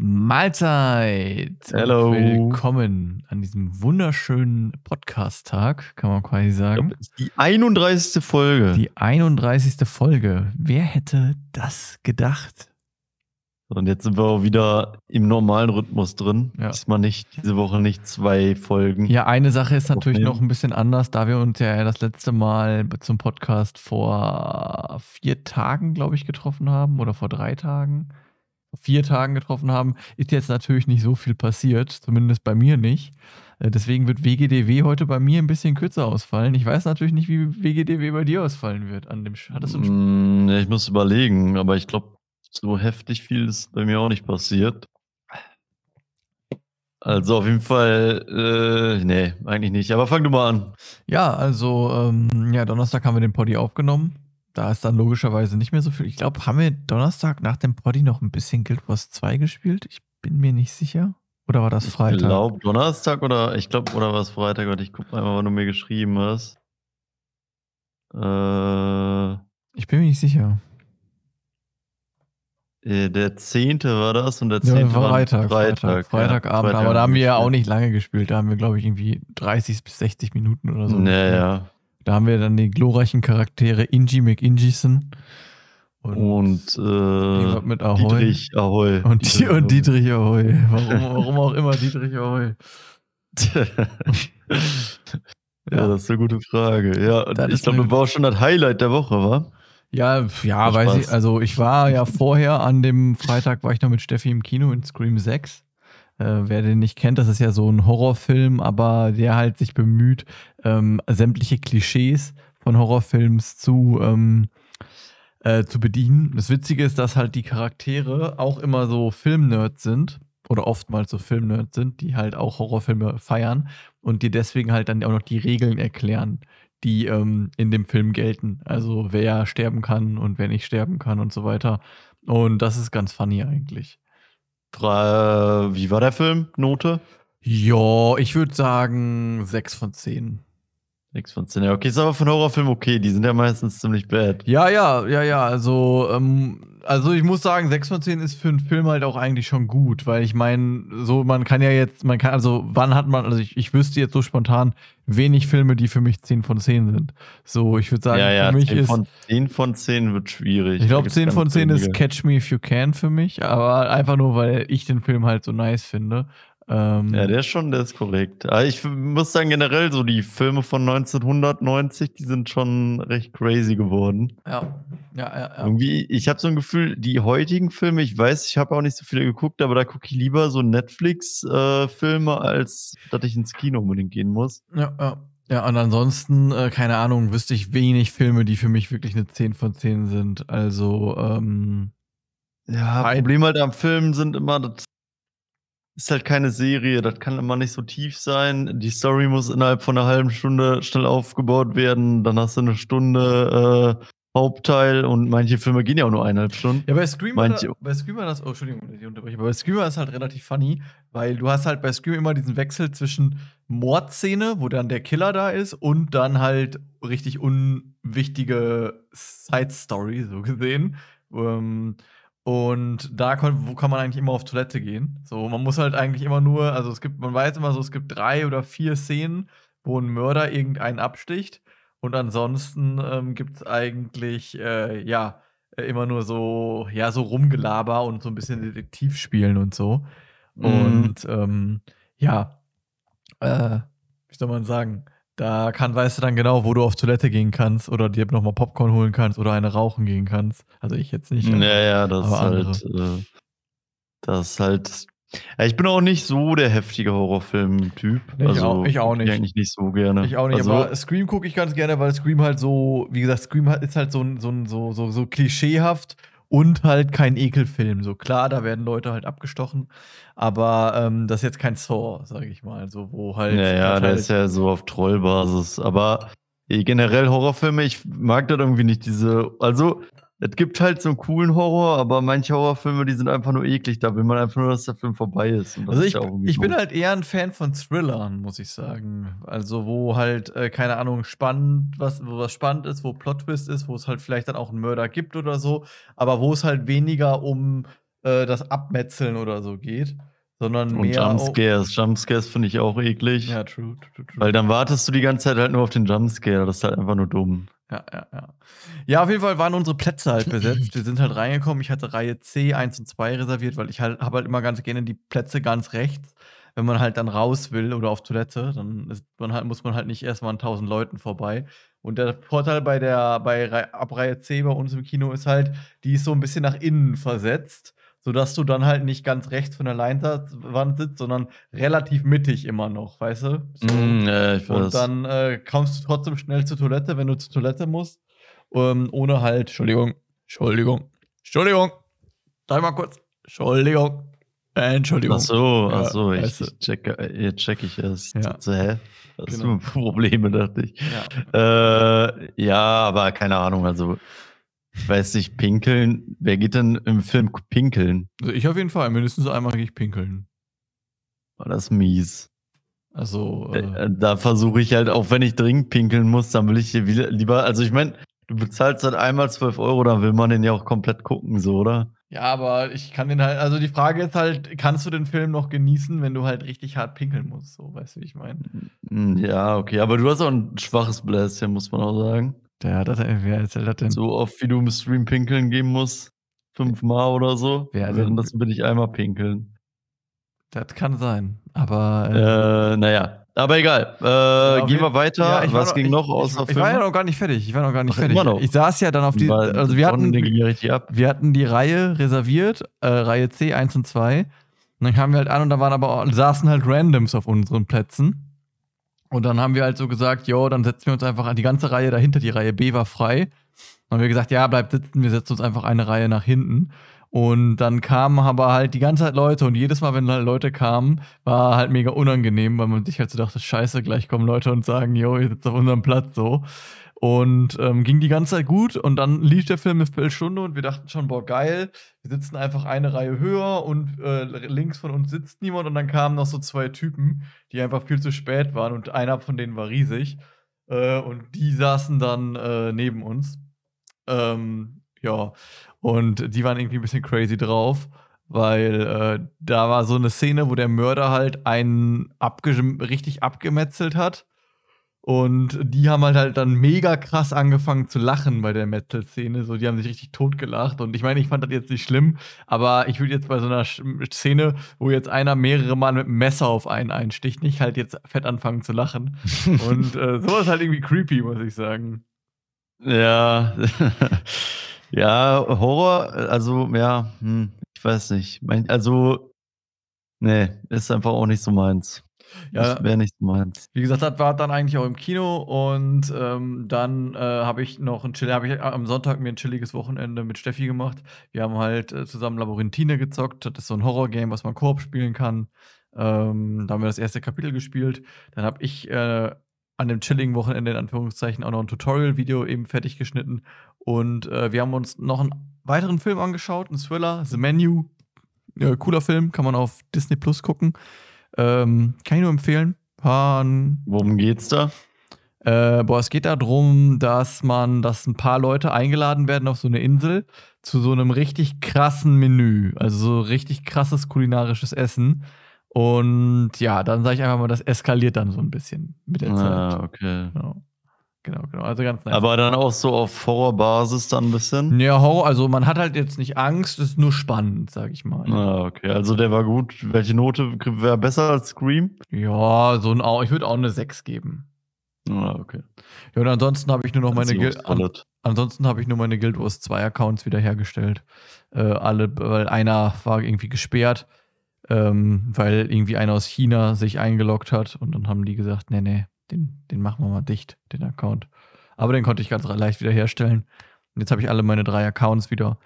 Mahlzeit! Hello. Willkommen an diesem wunderschönen Podcast-Tag, kann man quasi sagen. Die 31. Folge. Die 31. Folge. Wer hätte das gedacht? Und jetzt sind wir auch wieder im normalen Rhythmus drin. Ja. Diesmal nicht, diese Woche nicht zwei Folgen. Ja, eine Sache ist natürlich noch ein bisschen anders, da wir uns ja das letzte Mal zum Podcast vor vier Tagen, glaube ich, getroffen haben oder vor drei Tagen. Vier Tagen getroffen haben, ist jetzt natürlich nicht so viel passiert, zumindest bei mir nicht. Äh, Deswegen wird WGDW heute bei mir ein bisschen kürzer ausfallen. Ich weiß natürlich nicht, wie WGDW bei dir ausfallen wird. An dem Sch- Hattest du Mm, ja, ich muss überlegen, aber ich glaube, so heftig viel ist bei mir auch nicht passiert. Also auf jeden Fall, äh, nee, eigentlich nicht. Aber fang du mal an. Ja, also, ähm, ja, Donnerstag haben wir den Poddy aufgenommen. Da ist dann logischerweise nicht mehr so viel. Ich glaube, haben wir Donnerstag nach dem Poddy noch ein bisschen Guild Wars 2 gespielt? Ich bin mir nicht sicher. Oder war das Ich Freitag? glaube Donnerstag oder ich glaube, oder war es Freitag? Warte, ich guck mal, wann du mir geschrieben hast. Äh, Ich bin mir nicht sicher. äh, der 10. war das und der Ja, 10. war Freitag, Freitag. Freitag, Freitagabend. Freitag aber da haben wir ja auch nicht lange gespielt. Da haben wir, glaube ich, irgendwie 30 bis 60 Minuten oder so. Naja. Da haben wir dann die glorreichen Charaktere Inji McIngison und, Und äh, mit Ahoy. Dietrich Ahoy. Und, die, und Dietrich Ahoy. Warum, warum auch immer Dietrich Ahoy. ja, das ist eine gute Frage. Ja, Das ich ist glaube, das war auch schon das Highlight der Woche, war? Ja, ja, weiß ich. Also ich war ja vorher an dem Freitag war ich noch mit Steffi im Kino in Scream 6. Äh, wer den nicht kennt, das ist ja so ein Horrorfilm, aber der halt sich bemüht, ähm, sämtliche Klischees von Horrorfilms zu, ähm, äh, zu bedienen. Das Witzige ist, dass halt die Charaktere auch immer so Filmnerds sind oder oftmals so Filmnerds sind, die halt auch Horrorfilme feiern und die deswegen halt dann auch noch die Regeln erklären, die ähm, in dem Film gelten. Also wer sterben kann und wer nicht sterben kann und so weiter. Und das ist ganz funny eigentlich. Wie war der Film? Note? Ja, ich würde sagen 6 von 10. 6 von 10. Ja, okay, ist aber von Horrorfilmen okay. Die sind ja meistens ziemlich bad. Ja, ja, ja, ja. Also, ähm, also ich muss sagen, 6 von 10 ist für einen Film halt auch eigentlich schon gut, weil ich meine, so, man kann ja jetzt, man kann, also wann hat man, also ich, ich wüsste jetzt so spontan wenig Filme, die für mich 10 von 10 sind. So, ich würde sagen, ja, ja, für mich 10 ist. von 10 von 10 wird schwierig. Ich glaube, gibt's 10 ganz von 10 ist. Catch Me If You Can für mich, aber einfach nur, weil ich den Film halt so nice finde. Ähm, Ja, der ist schon, der ist korrekt. Aber ich muss sagen, generell so die Filme von 1990, die sind schon recht crazy geworden. ja, ja, ja. ja. Irgendwie, ich habe so ein Gefühl, die heutigen Filme, ich weiß, ich habe auch nicht so viele geguckt, aber da gucke ich lieber so Netflix-Filme, als dass ich ins Kino unbedingt gehen muss. Ja, ja. Ja, und ansonsten, äh, keine Ahnung, wüsste ich wenig Filme, die für mich wirklich eine 10 von 10 sind. Also, ähm, Ja, Problem halt am Film sind immer, das ist halt keine Serie, das kann immer nicht so tief sein. Die Story muss innerhalb von einer halben Stunde schnell aufgebaut werden, dann hast du eine Stunde äh, Hauptteil und manche Filme gehen ja auch nur eineinhalb Stunden. Ja, bei Scream, war Manche- bei Scream war das, oh, Entschuldigung, ich unterbreche, aber bei Scream war das halt relativ funny, weil du hast halt bei Scream immer diesen Wechsel zwischen Mordszene, wo dann der Killer da ist, und dann halt richtig unwichtige Side-Story, so gesehen. Ähm, und da kon, wo kann man eigentlich immer auf Toilette gehen? So, man muss halt eigentlich immer nur, also es gibt, man weiß immer so, es gibt drei oder vier Szenen, wo ein Mörder irgendeinen absticht. Und ansonsten ähm, gibt es eigentlich, äh, ja, äh, immer nur so, ja, so Rumgelaber und so ein bisschen Detektiv spielen und so. Mhm. Und ähm, ja, äh, wie soll man sagen, da kann, weißt du dann genau, wo du auf Toilette gehen kannst oder dir nochmal Popcorn holen kannst oder eine rauchen gehen kannst. Also ich jetzt nicht. aber- Ja, ja, das ist halt, äh, das ist halt. Ja, ich bin auch nicht so der heftige Horrorfilm-Typ. Nee, ich also, auch- ich auch nicht. eigentlich nicht so gerne. Ich auch nicht, also, aber Scream gucke ich ganz gerne, weil Scream halt so, wie gesagt, Scream ist halt so, so, so, so, so klischeehaft und halt kein Ekelfilm. So klar, da werden Leute halt abgestochen, aber ähm, das ist jetzt kein Saw, sage ich mal, so wo halt. Ja, ja, der ist ja so auf Trollbasis. Aber eh, generell Horrorfilme, ich mag das irgendwie nicht, diese. Also, es gibt halt so einen coolen Horror, aber manche Horrorfilme, die sind einfach nur eklig. Da will man einfach nur, dass der Film vorbei ist. Also ist ich, ja auch irgendwie ich bin halt eher ein Fan von Thrillern, muss ich sagen. Also wo halt, äh, keine Ahnung, spannend, was, wo was spannend ist, wo Plot-Twist ist, wo es halt vielleicht dann auch einen Mörder gibt oder so, aber wo es halt weniger um äh, das Abmetzeln oder so geht, sondern Und mehr. Jumpscares. Jumpscares finde ich auch eklig. Ja, true, true, true. Weil dann wartest du die ganze Zeit halt nur auf den Jumpscare. Das ist halt einfach nur dumm. Ja, ja, ja. Ja, auf jeden Fall waren unsere Plätze halt besetzt. Wir sind halt reingekommen. Ich hatte Reihe C 1 und 2 reserviert, weil ich halt habe halt immer ganz gerne die Plätze ganz rechts. Wenn man halt dann raus will oder auf Toilette, dann man halt, muss man halt nicht erstmal an tausend Leuten vorbei. Und der Vorteil bei der bei Rei- ab Reihe C bei uns im Kino ist halt, die ist so ein bisschen nach innen versetzt, sodass du dann halt nicht ganz rechts von der Leinwand sitzt, sondern relativ mittig immer noch, weißt du? So. Mm, ja, ich weiß. Und dann äh, kommst du trotzdem schnell zur Toilette, wenn du zur Toilette musst. Ähm, ohne halt, Entschuldigung, Entschuldigung, Entschuldigung, drei mal kurz, Entschuldigung, Entschuldigung. Ach so, Ja, ach so, ich, weißt du. ich check, jetzt check ich es. Ja. Hä? Hast Genau. für Probleme, dachte ich. Ja. Äh, ja, aber keine Ahnung, also ich weiß nicht, pinkeln. Wer geht denn im Film pinkeln? Also ich auf jeden Fall, mindestens einmal gehe ich pinkeln. War das mies. Also, Äh, äh, äh, Da versuche ich halt, auch wenn ich dringend pinkeln muss, dann will ich hier wieder, lieber, also ich meine, du bezahlst halt einmal 12 Euro, dann will man den ja auch komplett gucken, so, oder? ja, aber ich kann den halt, also die Frage ist halt, kannst du den Film noch genießen, wenn du halt richtig hart pinkeln musst? So, weißt du, wie ich meine? Hm, Ja, okay, aber du hast auch ein schwaches Bläschen, muss man auch sagen. Der, das, wer erzählt das denn? So oft, wie du im Stream pinkeln gehen musst, fünfmal oder so, Wer denn? das will ich einmal pinkeln. Das kann sein. Aber äh, Äh, naja, aber egal. Äh, auf gehen wir weiter. Ja, Was noch- ging ich, noch außer ich, ich war ja noch gar nicht fertig. Ich war noch gar nicht Ach, fertig. Ich saß ja dann auf die. Weil Also wir hatten, wir hatten die Reihe reserviert, äh, Reihe C 1 und 2. Und dann kamen wir halt an und da waren aber saßen halt Randoms auf unseren Plätzen. Und dann haben wir halt so gesagt, jo, dann setzen wir uns einfach an die ganze Reihe dahinter. Die Reihe B war frei. Dann haben wir gesagt, ja, bleibt sitzen, wir setzen uns einfach eine Reihe nach hinten. Und dann kamen aber halt die ganze Zeit Leute und jedes Mal, wenn halt Leute kamen, war halt mega unangenehm, weil man sich halt so dachte, scheiße, gleich kommen Leute und sagen, jo, ihr sitzt auf unserem Platz so. Und ähm, ging die ganze Zeit gut und dann lief der Film eine Viertelstunde und wir dachten schon, boah, geil, wir sitzen einfach eine Reihe höher und äh, links von uns sitzt niemand und dann kamen noch so zwei Typen, die einfach viel zu spät waren und einer von denen war riesig äh, und die saßen dann äh, neben uns. Ähm, ja, und die waren irgendwie ein bisschen crazy drauf, weil äh, da war so eine Szene, wo der Mörder halt einen abge richtig abgemetzelt hat. Und die haben halt, halt dann mega krass angefangen zu lachen bei der Metzelszene. So, die haben sich richtig totgelacht. Und ich meine, ich fand das jetzt nicht schlimm, aber ich würde jetzt bei so einer Szene, wo jetzt einer mehrere Mal mit einem Messer auf einen einsticht, nicht halt jetzt fett anfangen zu lachen. Und äh, sowas halt irgendwie creepy, muss ich sagen. Ja, ja, Horror, also, ja, hm, ich weiß nicht. Also, nee, ist einfach auch nicht so meins. Ja. Das wäre nicht meins. Wie gesagt, das war dann eigentlich auch im Kino und ähm, dann äh, habe ich noch ein Chill, habe ich am Sonntag mir ein chilliges Wochenende mit Steffi gemacht. Wir haben halt äh, zusammen Labyrinthine gezockt. Das ist so ein Horror-Game, was man Koop spielen kann. Ähm, da haben wir das erste Kapitel gespielt. Dann habe ich äh, an dem chilligen Wochenende in Anführungszeichen auch noch ein Tutorial-Video eben fertig geschnitten. Und äh, wir haben uns noch einen weiteren Film angeschaut, einen Thriller, The Menu. Cooler Film, kann man auf Disney Plus gucken. Ähm, kann ich nur empfehlen. Ein Worum geht's da? äh, boah, es geht darum, dass man, dass ein paar Leute eingeladen werden auf so eine Insel zu so einem richtig krassen Menü. Also so richtig krasses kulinarisches Essen. Und ja, dann sage ich einfach mal, das eskaliert dann so ein bisschen mit der Ah, Zeit. okay. Genau. Genau, genau. Also ganz nice. Aber dann auch so auf Horrorbasis dann ein bisschen? ja, Horror, also man hat halt jetzt nicht Angst, es ist nur spannend, sag ich mal. Ah, okay. Also der war gut. Welche Note wäre besser als Scream? Ja, so ein, ich würde auch eine 6 geben. Ah, okay. Ja, und ansonsten habe ich nur noch meine Gil- an. Ansonsten habe ich nur meine Guild Wars 2 Accounts wiederhergestellt. Äh, alle, weil einer war irgendwie gesperrt, ähm, weil irgendwie einer aus China sich eingeloggt hat und dann haben die gesagt, nee, nee, den, den machen wir mal dicht, den Account. Aber den konnte ich ganz leicht wiederherstellen. Und jetzt habe ich alle meine drei Accounts wieder.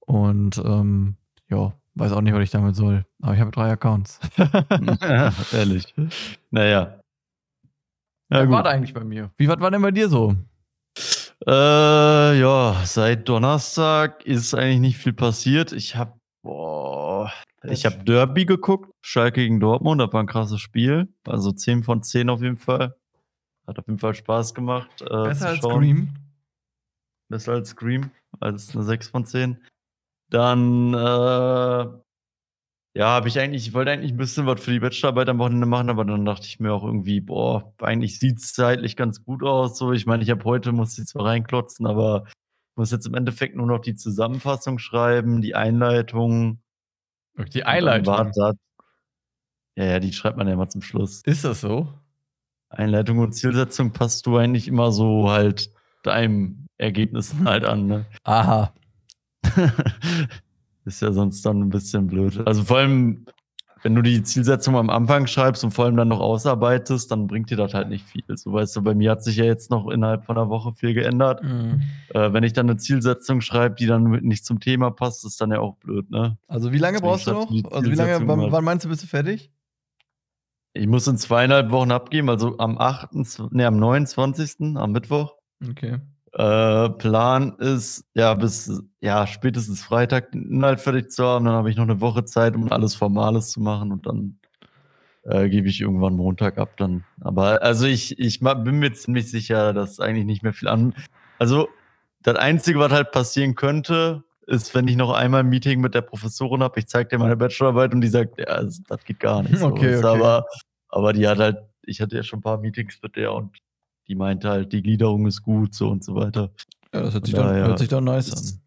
Und ähm, ja, weiß auch nicht, was ich damit soll. Aber ich habe drei Accounts. Ehrlich. Naja. Ja, was war da eigentlich bei mir? Wie was war denn bei dir so? Äh, ja, seit Donnerstag ist eigentlich nicht viel passiert. Ich habe ich habe Derby geguckt, Schalke gegen Dortmund, das war ein krasses Spiel. Also 10 von 10 auf jeden Fall. Hat auf jeden Fall Spaß gemacht. Äh, Besser als. Scream. Besser als Scream, als eine 6 von 10. Dann, äh, ja, habe ich eigentlich ich wollte eigentlich ein bisschen was für die Bachelorarbeit am Wochenende machen, aber dann dachte ich mir auch irgendwie: „Boah, eigentlich sieht's zeitlich ganz gut aus so.“ Ich meine, ich habe heute musste ich zwar reinklotzen, aber muss jetzt im Endeffekt nur noch die Zusammenfassung schreiben, die Einleitung. Die Einleitung? Ja, ja, die schreibt man ja immer zum Schluss. Ist das so? Einleitung und Zielsetzung passt du eigentlich immer so halt deinem Ergebnissen halt an, ne? Aha. Ist ja sonst dann ein bisschen blöd. Also vor allem, wenn du die Zielsetzung am Anfang schreibst und vor allem dann noch ausarbeitest, dann bringt dir das halt nicht viel. So weißt du, bei mir hat sich ja jetzt noch innerhalb von einer Woche viel geändert. Mhm. Äh, wenn ich dann eine Zielsetzung schreibe, die dann nicht zum Thema passt, ist dann ja auch blöd, ne? Also wie lange Deswegen brauchst du noch? Also wie lange, wann, wann meinst du, bist du fertig? Ich muss in zweieinhalb Wochen abgeben, also am 8., ne, am 29., am Mittwoch. Okay. Äh, Plan ist, ja, bis ja, spätestens Freitag den Inhalt fertig zu haben. Dann habe ich noch eine Woche Zeit, um alles Formales zu machen und dann äh, gebe ich irgendwann Montag ab dann. Aber also ich, ich bin mir ziemlich sicher, dass eigentlich nicht mehr viel an. Also das Einzige, was halt passieren könnte, ist, wenn ich noch einmal ein Meeting mit der Professorin habe, ich zeige dir meine Bachelorarbeit und die sagt, ja, also, das geht gar nicht. So. Okay, okay. Aber, aber die hat halt, ich hatte ja schon ein paar Meetings mit der und die meinte halt, die Gliederung ist gut, so und so weiter. Ja, das hört sich, Von doch, daher hört sich doch nice ist- an.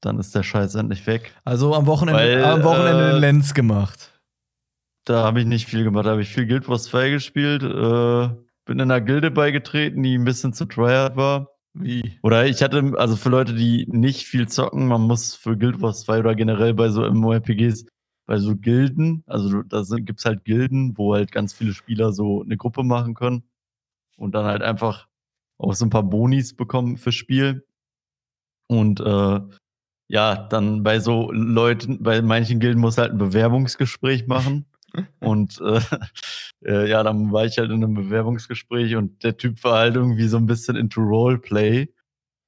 Dann ist der Scheiß endlich weg. Also am Wochenende, Weil, am Wochenende äh, den Lenz gemacht. Da habe ich nicht viel gemacht. Da habe ich viel Guild Wars 2 gespielt. Äh, bin in einer Gilde beigetreten, die ein bisschen zu tryhard war. Wie? Oder ich hatte, also für Leute, die nicht viel zocken, man muss für Guild Wars 2 oder generell bei so MMORPGs, bei so Gilden, also da sind- gibt's halt Gilden, wo halt ganz viele Spieler so eine Gruppe machen können und dann halt einfach auch so ein paar Bonis bekommen fürs Spiel. Und äh, ja, dann bei so Leuten, bei manchen Gilden muss halt ein Bewerbungsgespräch machen. Und äh, äh, ja, dann war ich halt in einem Bewerbungsgespräch und der Typ war halt irgendwie so ein bisschen into Roleplay.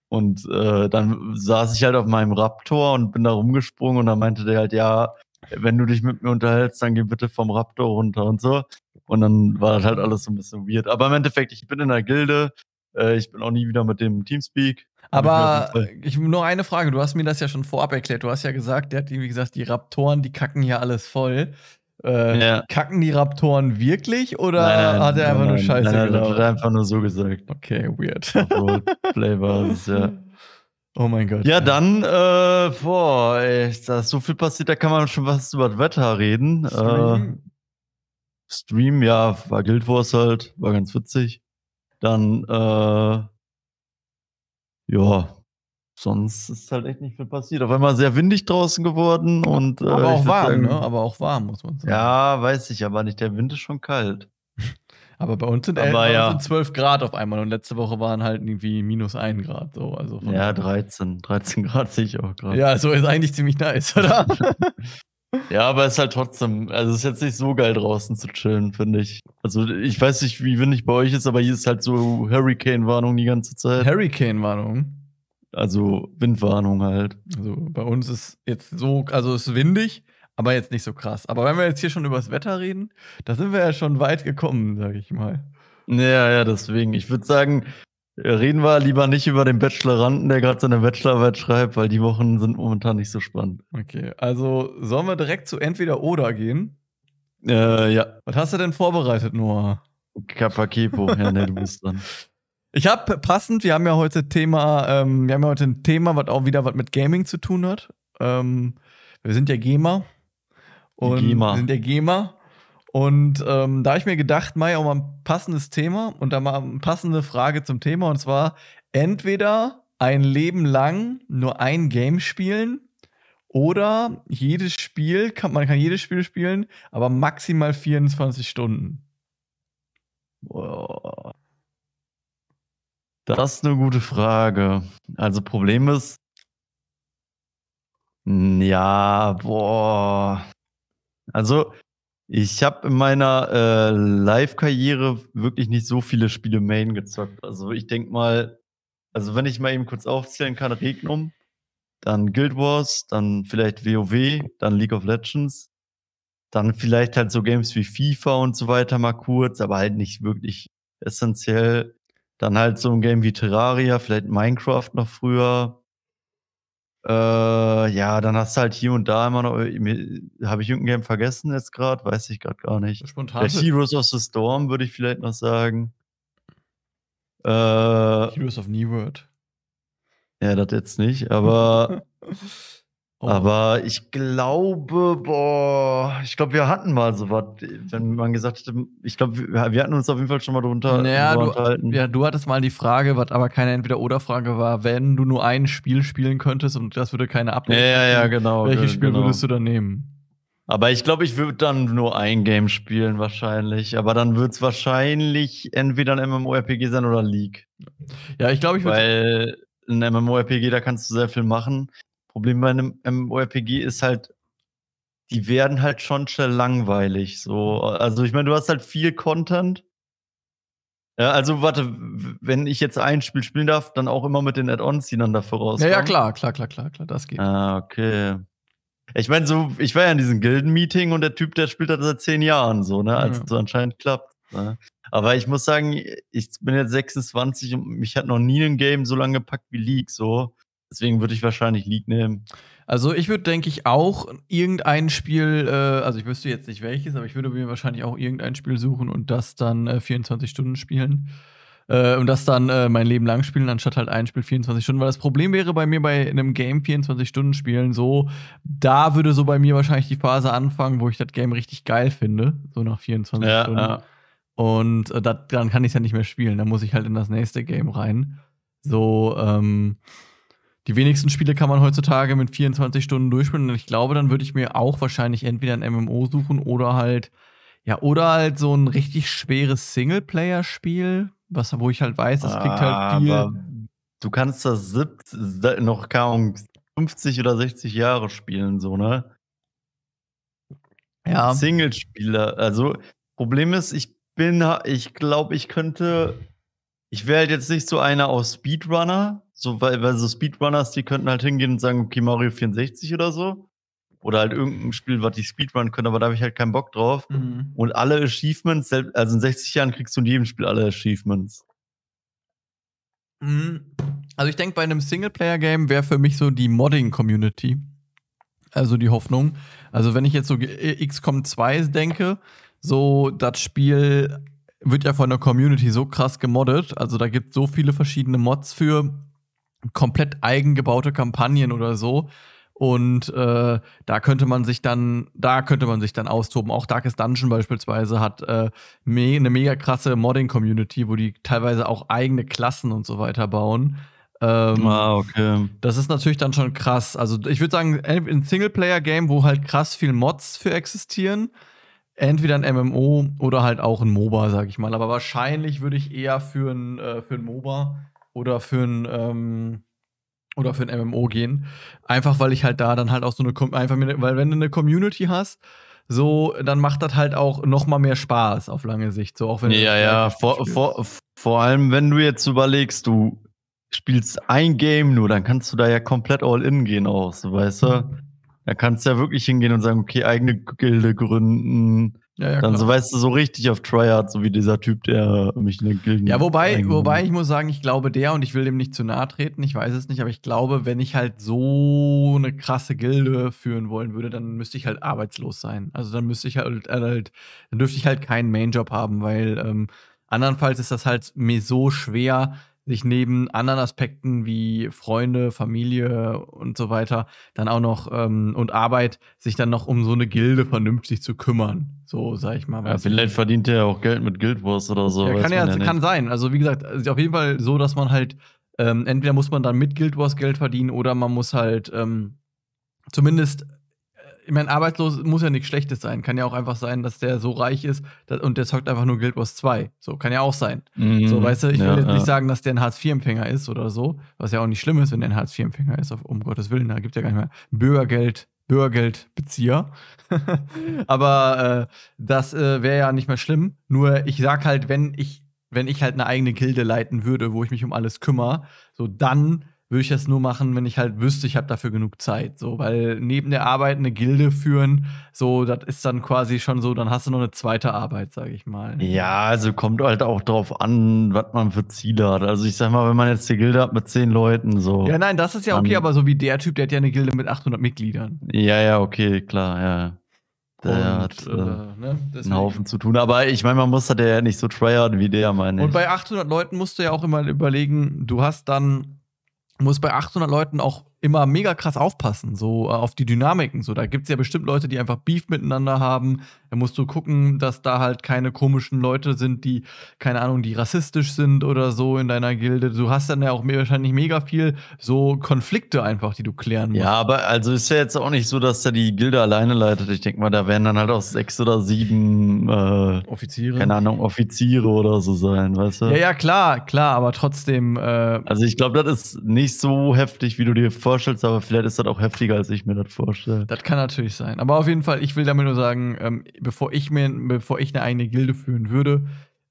Und äh, dann saß ich halt auf meinem Raptor und bin da rumgesprungen und dann meinte der halt, ja, wenn du dich mit mir unterhältst, dann geh bitte vom Raptor runter und so. Und dann war das halt alles so ein bisschen weird. Aber im Endeffekt, ich bin in der Gilde, äh, ich bin auch nie wieder mit dem Teamspeak. Aber ich nur eine Frage, du hast mir das ja schon vorab erklärt. Du hast ja gesagt, der hat wie gesagt, die Raptoren, die kacken hier alles voll. Äh, Ja. Kacken die Raptoren wirklich oder Nein, nein, hat er einfach nein, nur Scheiße nein, nein, das hat er einfach nur so gesagt. Okay, weird. Roleplay-Basis, ja. Oh mein Gott. Ja, dann, äh, boah, ey, da ist so viel passiert, da kann man schon was über das Wetter reden. Äh, Stream. Stream, ja, war Guild Wars halt, war ganz witzig. Dann, äh, ja, sonst ist halt echt nicht viel passiert. Auf einmal sehr windig draußen geworden und äh, Aber auch warm, sagen, ne? Aber auch warm, muss man sagen. Ja, weiß ich aber nicht. Der Wind ist schon kalt. Aber bei uns sind, Aber ja. sind 12 Grad auf einmal und letzte Woche waren halt irgendwie minus 1 Grad. So, also Ja, 13. 13 Grad sehe ich auch gerade. ja, so ist eigentlich ziemlich nice, oder? Ja, aber es ist halt trotzdem, also es ist jetzt nicht so geil draußen zu chillen, finde ich. Also ich weiß nicht, wie windig bei euch ist, aber hier ist halt so Hurricane-Warnung die ganze Zeit. Hurricane-Warnung. Also Windwarnung halt. Also bei uns ist jetzt so, also es ist windig, aber jetzt nicht so krass. Aber wenn wir jetzt hier schon über das Wetter reden, da sind wir ja schon weit gekommen, sag ich mal. Ja, ja, deswegen. Ich würde sagen, äh, reden wir lieber nicht über den Bacheloranten, der gerade seine Bachelorarbeit schreibt, weil die Wochen sind momentan nicht so spannend. Okay, also sollen wir direkt zu entweder oder gehen? Äh, ja, Was hast du denn vorbereitet, Noah? Kappa Kepo. Ja, ne, du bist dran. Ich habe passend, wir haben ja heute Thema, ähm, wir haben ja heute ein Thema, was auch wieder was mit Gaming zu tun hat. Ähm, wir sind ja Gamer. Und sind ja Gamer. Und ähm, da habe ich mir gedacht, Mai, auch mal ein passendes Thema und da mal eine passende Frage zum Thema. Und zwar entweder ein Leben lang nur ein Game spielen oder jedes Spiel, kann, man kann jedes Spiel spielen, aber maximal 24 Stunden. Boah. Das ist eine gute Frage. Also Problem ist, ja, boah. Also ich habe in meiner äh, Live-Karriere wirklich nicht so viele Spiele Main gezockt. Also ich denke mal, also wenn ich mal eben kurz aufzählen kann, Regnum, dann Guild Wars, dann vielleicht WoW, dann League of Legends, dann vielleicht halt so Games wie FIFA und so weiter mal kurz, aber halt nicht wirklich essentiell. Dann halt so ein Game wie Terraria, vielleicht Minecraft noch früher. Äh, ja, dann hast du halt hier und da immer noch. Habe ich irgendein Game vergessen jetzt gerade? Weiß ich gerade gar nicht. Spontan. Der Heroes of the Storm würde ich vielleicht noch sagen. Äh, Heroes of New World. Ja, das jetzt nicht, aber Oh. Aber ich glaube, boah, ich glaube, wir hatten mal so was, wenn man gesagt hätte, ich glaube, wir, wir hatten uns auf jeden Fall schon mal drunter naja, unterhalten. Du, ja, du hattest mal die Frage, was aber keine Entweder-Oder-Frage war, wenn du nur ein Spiel spielen könntest und das würde keine Update Ja, ja, ja, genau. Welches Spiel genau. würdest du dann nehmen? Aber ich glaube, ich würde dann nur ein Game spielen, wahrscheinlich. Aber dann wird es wahrscheinlich entweder ein MMORPG sein oder League. Ja, ich glaube, ich würde. Weil ein MMORPG, da kannst du sehr viel machen. Problem bei einem MMORPG ist halt, die werden halt schon schnell langweilig. So, also ich meine, du hast halt viel Content. Ja, also warte, wenn ich jetzt ein Spiel spielen darf, dann auch immer mit den Add-ons, die dann dafür rauskommen. Ja, ja, klar, klar, klar, klar, klar, das geht. Ah, okay. Ich meine, so, ich war ja in diesem Gilden-Meeting und der Typ, der spielt das seit zehn Jahren so, ne? Also ja. so anscheinend klappt. Ne? Aber ich muss sagen, ich bin jetzt 26 und mich hat noch nie ein Game so lange gepackt wie League. So. Deswegen würde ich wahrscheinlich League nehmen. Also ich würde, denke ich, auch irgendein Spiel, äh, also ich wüsste jetzt nicht welches, aber ich würde mir wahrscheinlich auch irgendein Spiel suchen und das dann äh, 24 Stunden spielen. Äh, und das dann äh, mein Leben lang spielen, anstatt halt ein Spiel 24 Stunden. Weil das Problem wäre bei mir bei einem Game 24 Stunden spielen so, da würde so bei mir wahrscheinlich die Phase anfangen, wo ich das Game richtig geil finde, so nach 24 ja, Stunden. Ja. Und äh, dat, dann kann ich es ja nicht mehr spielen. Dann muss ich halt in das nächste Game rein. So, ähm, die wenigsten Spiele kann man heutzutage mit 24 Stunden durchspielen. Und ich glaube, dann würde ich mir auch wahrscheinlich entweder ein MMO suchen oder halt, ja, oder halt so ein richtig schweres Singleplayer-Spiel, was, wo ich halt weiß, das kriegt halt viel. Aber du kannst das 70, noch kaum 50 oder 60 Jahre spielen, so, ne? Ja. Singlespieler. Also, Problem ist, ich bin, ich glaube, ich könnte ich wäre halt jetzt nicht so einer aus Speedrunner, so, weil, weil so Speedrunners, die könnten halt hingehen und sagen, okay, Mario 64 oder so. Oder halt irgendein Spiel, was die Speedrun können, aber da habe ich halt keinen Bock drauf. Mhm. Und alle Achievements, also in 60 Jahren kriegst du in jedem Spiel alle Achievements. Mhm. Also ich denke, bei einem Singleplayer-Game wäre für mich so die Modding-Community. Also die Hoffnung. Also wenn ich jetzt so XCOM 2 denke, so das Spiel wird ja von der Community so krass gemoddet. Also da gibt es so viele verschiedene Mods für komplett eigengebaute Kampagnen oder so. Und äh, da könnte man sich dann, da könnte man sich dann austoben. Auch Darkest Dungeon beispielsweise hat äh, me eine mega krasse Modding-Community, wo die teilweise auch eigene Klassen und so weiter bauen. Ähm, ah, okay. Das ist natürlich dann schon krass. Also ich würde sagen, ein Singleplayer-Game, wo halt krass viel Mods für existieren entweder ein MMO oder halt auch ein MOBA, sag ich mal. Aber wahrscheinlich würde ich eher für ein, äh, für ein MOBA oder für ein, ähm, oder für ein MMO gehen. Einfach weil ich halt da dann halt auch so eine, einfach weil wenn du eine Community hast, so, dann macht das halt auch noch mal mehr Spaß auf lange Sicht. So, auch wenn ja, ja, vor, vor, vor allem, wenn du jetzt überlegst, du spielst ein Game nur, dann kannst du da ja komplett all in gehen auch, so, weißt du? Da kannst du ja wirklich hingehen und sagen, okay, eigene Gilde gründen. Ja, ja, dann klar. so weißt du so richtig auf Tryhard, so wie dieser Typ, der mich in der Gilde. Ja, wobei, wobei ich muss sagen, ich glaube der und ich will dem nicht zu nahe treten, ich weiß es nicht, aber ich glaube, wenn ich halt so eine krasse Gilde führen wollen würde, dann müsste ich halt arbeitslos sein. Also dann müsste ich halt, äh, halt dann dürfte ich halt keinen Mainjob haben, weil ähm, andernfalls ist das halt mir so schwer, sich neben anderen Aspekten wie Freunde, Familie und so weiter dann auch noch ähm, und Arbeit sich dann noch um so eine Gilde vernünftig zu kümmern. So, sag ich mal. Ja, vielleicht verdient er ja auch Geld mit Guild Wars oder so. Ja, kann ja, ja kann sein. Also, wie gesagt, ist auf jeden Fall so, dass man halt ähm, entweder muss man dann mit Guild Wars Geld verdienen oder man muss halt ähm, zumindest ich meine, arbeitslos muss ja nichts Schlechtes sein. Kann ja auch einfach sein, dass der so reich ist und der zockt einfach nur Guild Wars 2. So, kann ja auch sein. Mhm. So, weißt du, ich will ja, jetzt ja. nicht sagen, dass der ein Hartz-IV-Empfänger ist oder so, was ja auch nicht schlimm ist, wenn der ein Hartz-IV-Empfänger ist, auf, um Gottes Willen. Da gibt es ja gar nicht mehr Bürgergeld, Bürgergeldbezieher. Aber äh, das äh, wäre ja nicht mehr schlimm. Nur ich sag halt, wenn ich, wenn ich halt eine eigene Gilde leiten würde, wo ich mich um alles kümmere, so dann würde ich das nur machen, wenn ich halt wüsste, ich habe dafür genug Zeit. So, weil neben der Arbeit eine Gilde führen, so, das ist dann quasi schon so, dann hast du noch eine zweite Arbeit, sage ich mal. Ja, also kommt halt auch drauf an, was man für Ziele hat. Also ich sag mal, wenn man jetzt eine Gilde hat mit zehn Leuten, so. Ja, nein, das ist ja okay, aber so wie der Typ, der hat ja eine Gilde mit 800 Mitgliedern. Ja, ja, okay, klar, ja. Der und, hat äh, äh, ne, einen Haufen zu tun. Aber ich meine, man muss halt ja nicht so tryhard wie der, meine ich. Und bei 800 Leuten musst du ja auch immer überlegen, du hast dann muss bei 800 Leuten auch immer mega krass aufpassen, so äh, auf die Dynamiken. So, da gibt es ja bestimmt Leute, die einfach Beef miteinander haben. Da musst du gucken, dass da halt keine komischen Leute sind, die, keine Ahnung, die rassistisch sind oder so in deiner Gilde. Du hast dann ja auch wahrscheinlich mega viel so Konflikte einfach, die du klären musst. Ja, aber also ist ja jetzt auch nicht so, dass er die Gilde alleine leitet. Ich denke mal, da werden dann halt auch sechs oder sieben äh, Offiziere. Keine Ahnung, Offiziere oder so sein, weißt du? Ja, ja, klar, klar, aber trotzdem. Äh, also ich glaube, das ist nicht so heftig, wie du dir vorstellst vorstellst, aber vielleicht ist das auch heftiger, als ich mir das vorstelle. Das kann natürlich sein. Aber auf jeden Fall, ich will damit nur sagen, ähm, bevor ich mir, bevor ich eine eigene Gilde führen würde,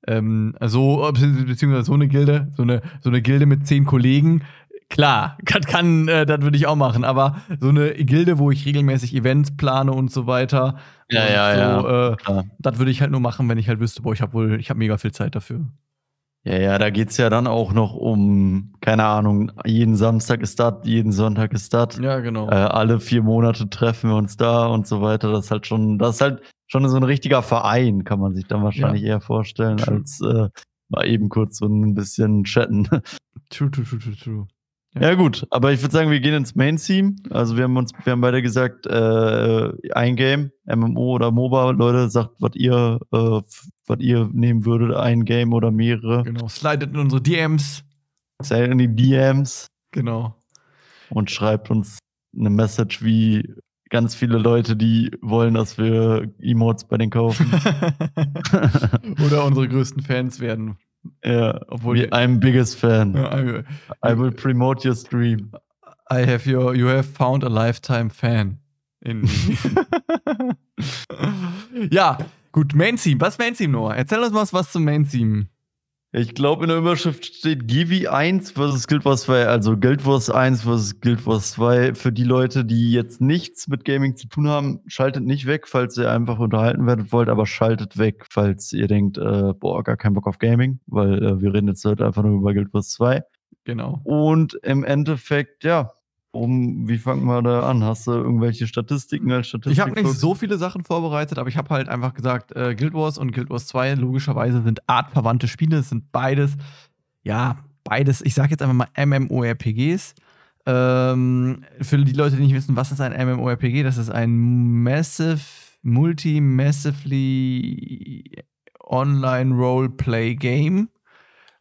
ähm, so, beziehungsweise so eine Gilde, so eine, so eine Gilde mit zehn Kollegen, klar, das kann, äh, das würde ich auch machen, aber so eine Gilde, wo ich regelmäßig Events plane und so weiter. Ja, ja, so, ja. Äh, das würde ich halt nur machen, wenn ich halt wüsste, boah, ich habe wohl, ich habe mega viel Zeit dafür. Ja, ja, da geht's ja dann auch noch um, keine Ahnung, jeden Samstag ist das, jeden Sonntag ist das. Ja, genau. Äh, alle vier Monate treffen wir uns da und so weiter. Das ist halt schon, das ist halt schon so ein richtiger Verein, kann man sich dann wahrscheinlich ja. eher vorstellen, true. als äh, mal eben kurz so ein bisschen chatten. True, true, true, true, true. Ja. gut, aber ich würde sagen, wir gehen ins Main-Theme. Also wir haben uns, wir haben beide gesagt, äh, ein Game, MMO oder MOBA, Leute, sagt, was ihr, äh, was ihr nehmen würdet, ein Game oder mehrere. Genau, slidet in unsere DMs. Slidet in die DMs. Genau. Und schreibt uns eine Message wie ganz viele Leute, die wollen, dass wir Emotes bei denen kaufen. oder unsere größten Fans werden. Ja, obwohl I'm biggest fan. I, I will promote your stream. I have your, you have found a lifetime fan. ja, gut, Main Theme. Was Main Theme, Noah? Erzähl uns mal was zum Main Theme. Ich glaube, in der Überschrift steht Givi 1 versus Guild Wars 2, also Guild Wars 1 versus Guild Wars 2. Für die Leute, die jetzt nichts mit Gaming zu tun haben, schaltet nicht weg, falls ihr einfach unterhalten werdet wollt, aber schaltet weg, falls ihr denkt, äh, boah, gar keinen Bock auf Gaming, weil äh, wir reden jetzt heute einfach nur über Guild Wars 2. Genau. Und im Endeffekt, ja, um, wie fangen wir da an? Hast du irgendwelche Statistiken als Statistik? Ich habe nicht so viele Sachen vorbereitet, aber ich habe halt einfach gesagt, äh, Guild Wars und Guild Wars 2 logischerweise sind artverwandte Spiele. Es sind beides, ja, beides, ich sage jetzt einfach mal MMORPGs. Ähm, für die Leute, die nicht wissen, was ist ein MMORPG, das ist ein Massive, Multi-Massively Online Roleplay Game.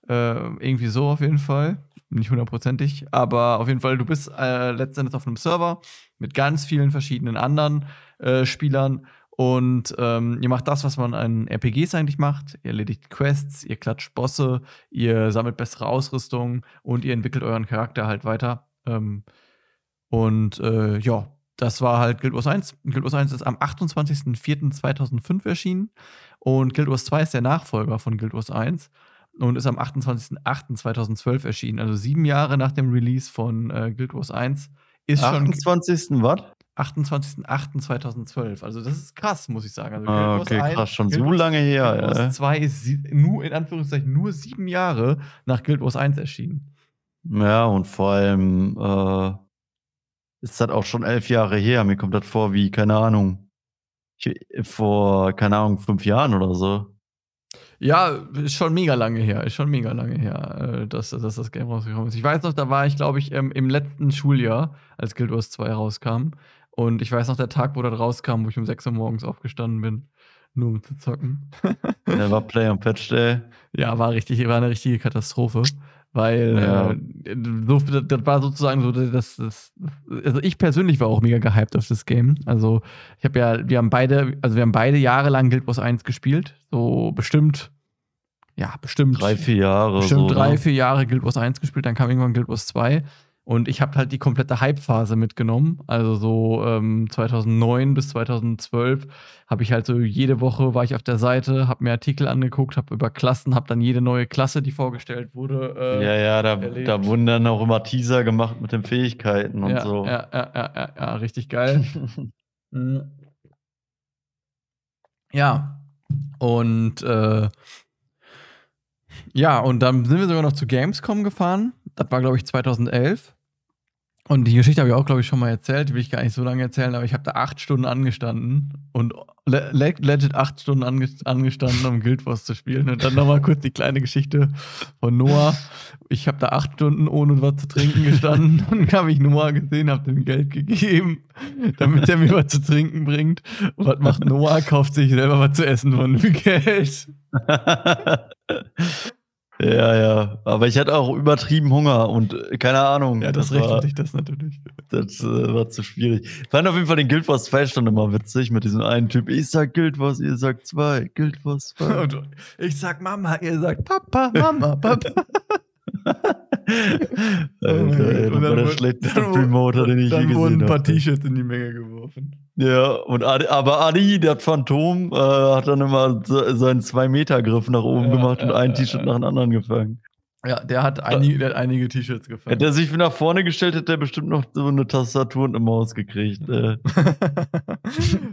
Äh, irgendwie so auf jeden Fall nicht hundertprozentig, aber auf jeden Fall, du bist äh, letztendlich auf einem Server mit ganz vielen verschiedenen anderen äh, Spielern und ähm, ihr macht das, was man an RPGs eigentlich macht. Ihr erledigt Quests, ihr klatscht Bosse, ihr sammelt bessere Ausrüstung und ihr entwickelt euren Charakter halt weiter. Ähm, und äh, ja, das war halt Guild Wars 1. Guild Wars 1 ist am 28.04.2005 erschienen und Guild Wars 2 ist der Nachfolger von Guild Wars 1 und ist am 28.08.2012 erschienen, also sieben Jahre nach dem Release von äh, Guild Wars 1. Ist 28. schon. was? 28.08.2012. Also, das ist krass, muss ich sagen. Also, ah, okay, 1, krass, schon Guild so lange her. Guild Wars ja. 2 ist nur in Anführungszeichen nur sieben Jahre nach Guild Wars 1 erschienen. Ja, und vor allem äh, ist das auch schon elf Jahre her. Mir kommt das vor wie, keine Ahnung, vor, keine Ahnung, fünf Jahren oder so. Ja, ist schon mega lange her. Ist schon mega lange her, äh, dass, dass das Game rausgekommen ist. Ich weiß noch, da war ich, glaube ich, im letzten Schuljahr, als Guild Wars 2 rauskam. Und ich weiß noch, der Tag, wo das rauskam, wo ich um 6 Uhr morgens aufgestanden bin, nur um zu zocken. Der war Play und Patch Day. Ja, war richtig, war eine richtige Katastrophe. Weil ja. äh, so, das war sozusagen so, das, das, also ich persönlich war auch mega gehypt auf das Game. Also ich habe ja, wir haben beide, also wir haben beide Jahre lang Guild Wars 1 gespielt. So bestimmt, ja, bestimmt. Drei, vier Jahre. Bestimmt so, drei, ne? vier Jahre Guild Wars 1 gespielt, dann kam irgendwann Guild Wars 2. Und ich habe halt die komplette Hype-Phase mitgenommen. Also so ähm, 2009 bis 2012 habe ich halt so jede Woche war ich auf der Seite, habe mir Artikel angeguckt, habe über Klassen, habe dann jede neue Klasse, die vorgestellt wurde. Äh, ja, ja, da, da, wurden dann auch immer Teaser gemacht mit den Fähigkeiten und ja, so. Ja, ja, ja, ja, ja, richtig geil. Mhm. ja. Und äh, ja, und dann sind wir sogar noch zu Gamescom gefahren. Das war, glaube ich, 2011. Und die Geschichte habe ich auch, glaube ich, schon mal erzählt. Die will ich gar nicht so lange erzählen, aber ich habe da acht Stunden angestanden und le legit acht Stunden ange angestanden, um Guild Wars zu spielen. Und dann nochmal kurz die kleine Geschichte von Noah. Ich habe da acht Stunden ohne was zu trinken gestanden und habe ich Noah gesehen, habe dem Geld gegeben, damit er mir was zu trinken bringt. Und was macht Noah? Kauft sich selber was zu essen von dem Geld. Ja, ja. Aber ich hatte auch übertrieben Hunger und äh, keine Ahnung. Ja, das, das rechtfertigt das natürlich. Das äh, war zu schwierig. Ich fand auf jeden Fall den Guild Wars 2 Stand immer witzig mit diesem einen Typ. Ich sag Guild Wars, ihr sagt 2. Guild Wars 2. ich sag Mama, ihr sagt Papa, Mama, Papa. Alter, ey, das war der schlechteste Promoter, den ich je gesehen habe. Dann wurden ein paar T-Shirts in die Menge geworfen. Ja, und Adi, aber Adi, der Phantom, äh, hat dann immer so, seinen Zwei-Meter-Griff nach oben ja, gemacht und ein T-Shirt nach dem anderen gefangen. Ja, der hat, einige, der hat einige T-Shirts gefangen. Hätte er sich nach vorne gestellt, hätte er bestimmt noch so eine Tastatur und eine Maus gekriegt. Äh.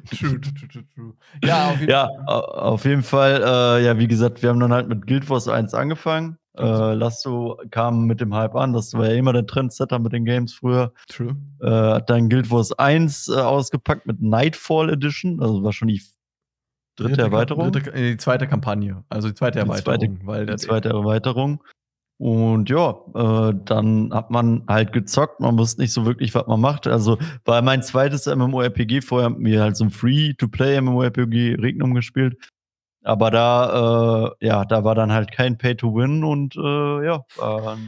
true, true, true, true. Ja, auf jeden ja, Fall. Auf jeden Fall äh, ja, wie gesagt, wir haben dann halt mit Guild Wars 1 angefangen. Äh, Lasso kam mit dem Hype an, das war ja immer der Trendsetter mit den Games früher. True. Äh, hat dann Guild Wars 1 äh, ausgepackt mit Nightfall Edition, also war schon die dritte, dritte Erweiterung. Dritte, äh, die zweite Kampagne, also die zweite Erweiterung. Die zweite, weil die zweite Erweiterung. Und ja, äh, dann hat man halt gezockt, man wusste nicht so wirklich, was man macht. Also war mein zweites MMORPG, vorher haben wir halt so ein Free-to-Play MMORPG Regnum gespielt. Aber da, äh, ja, da war dann halt kein Pay to Win und äh, ja.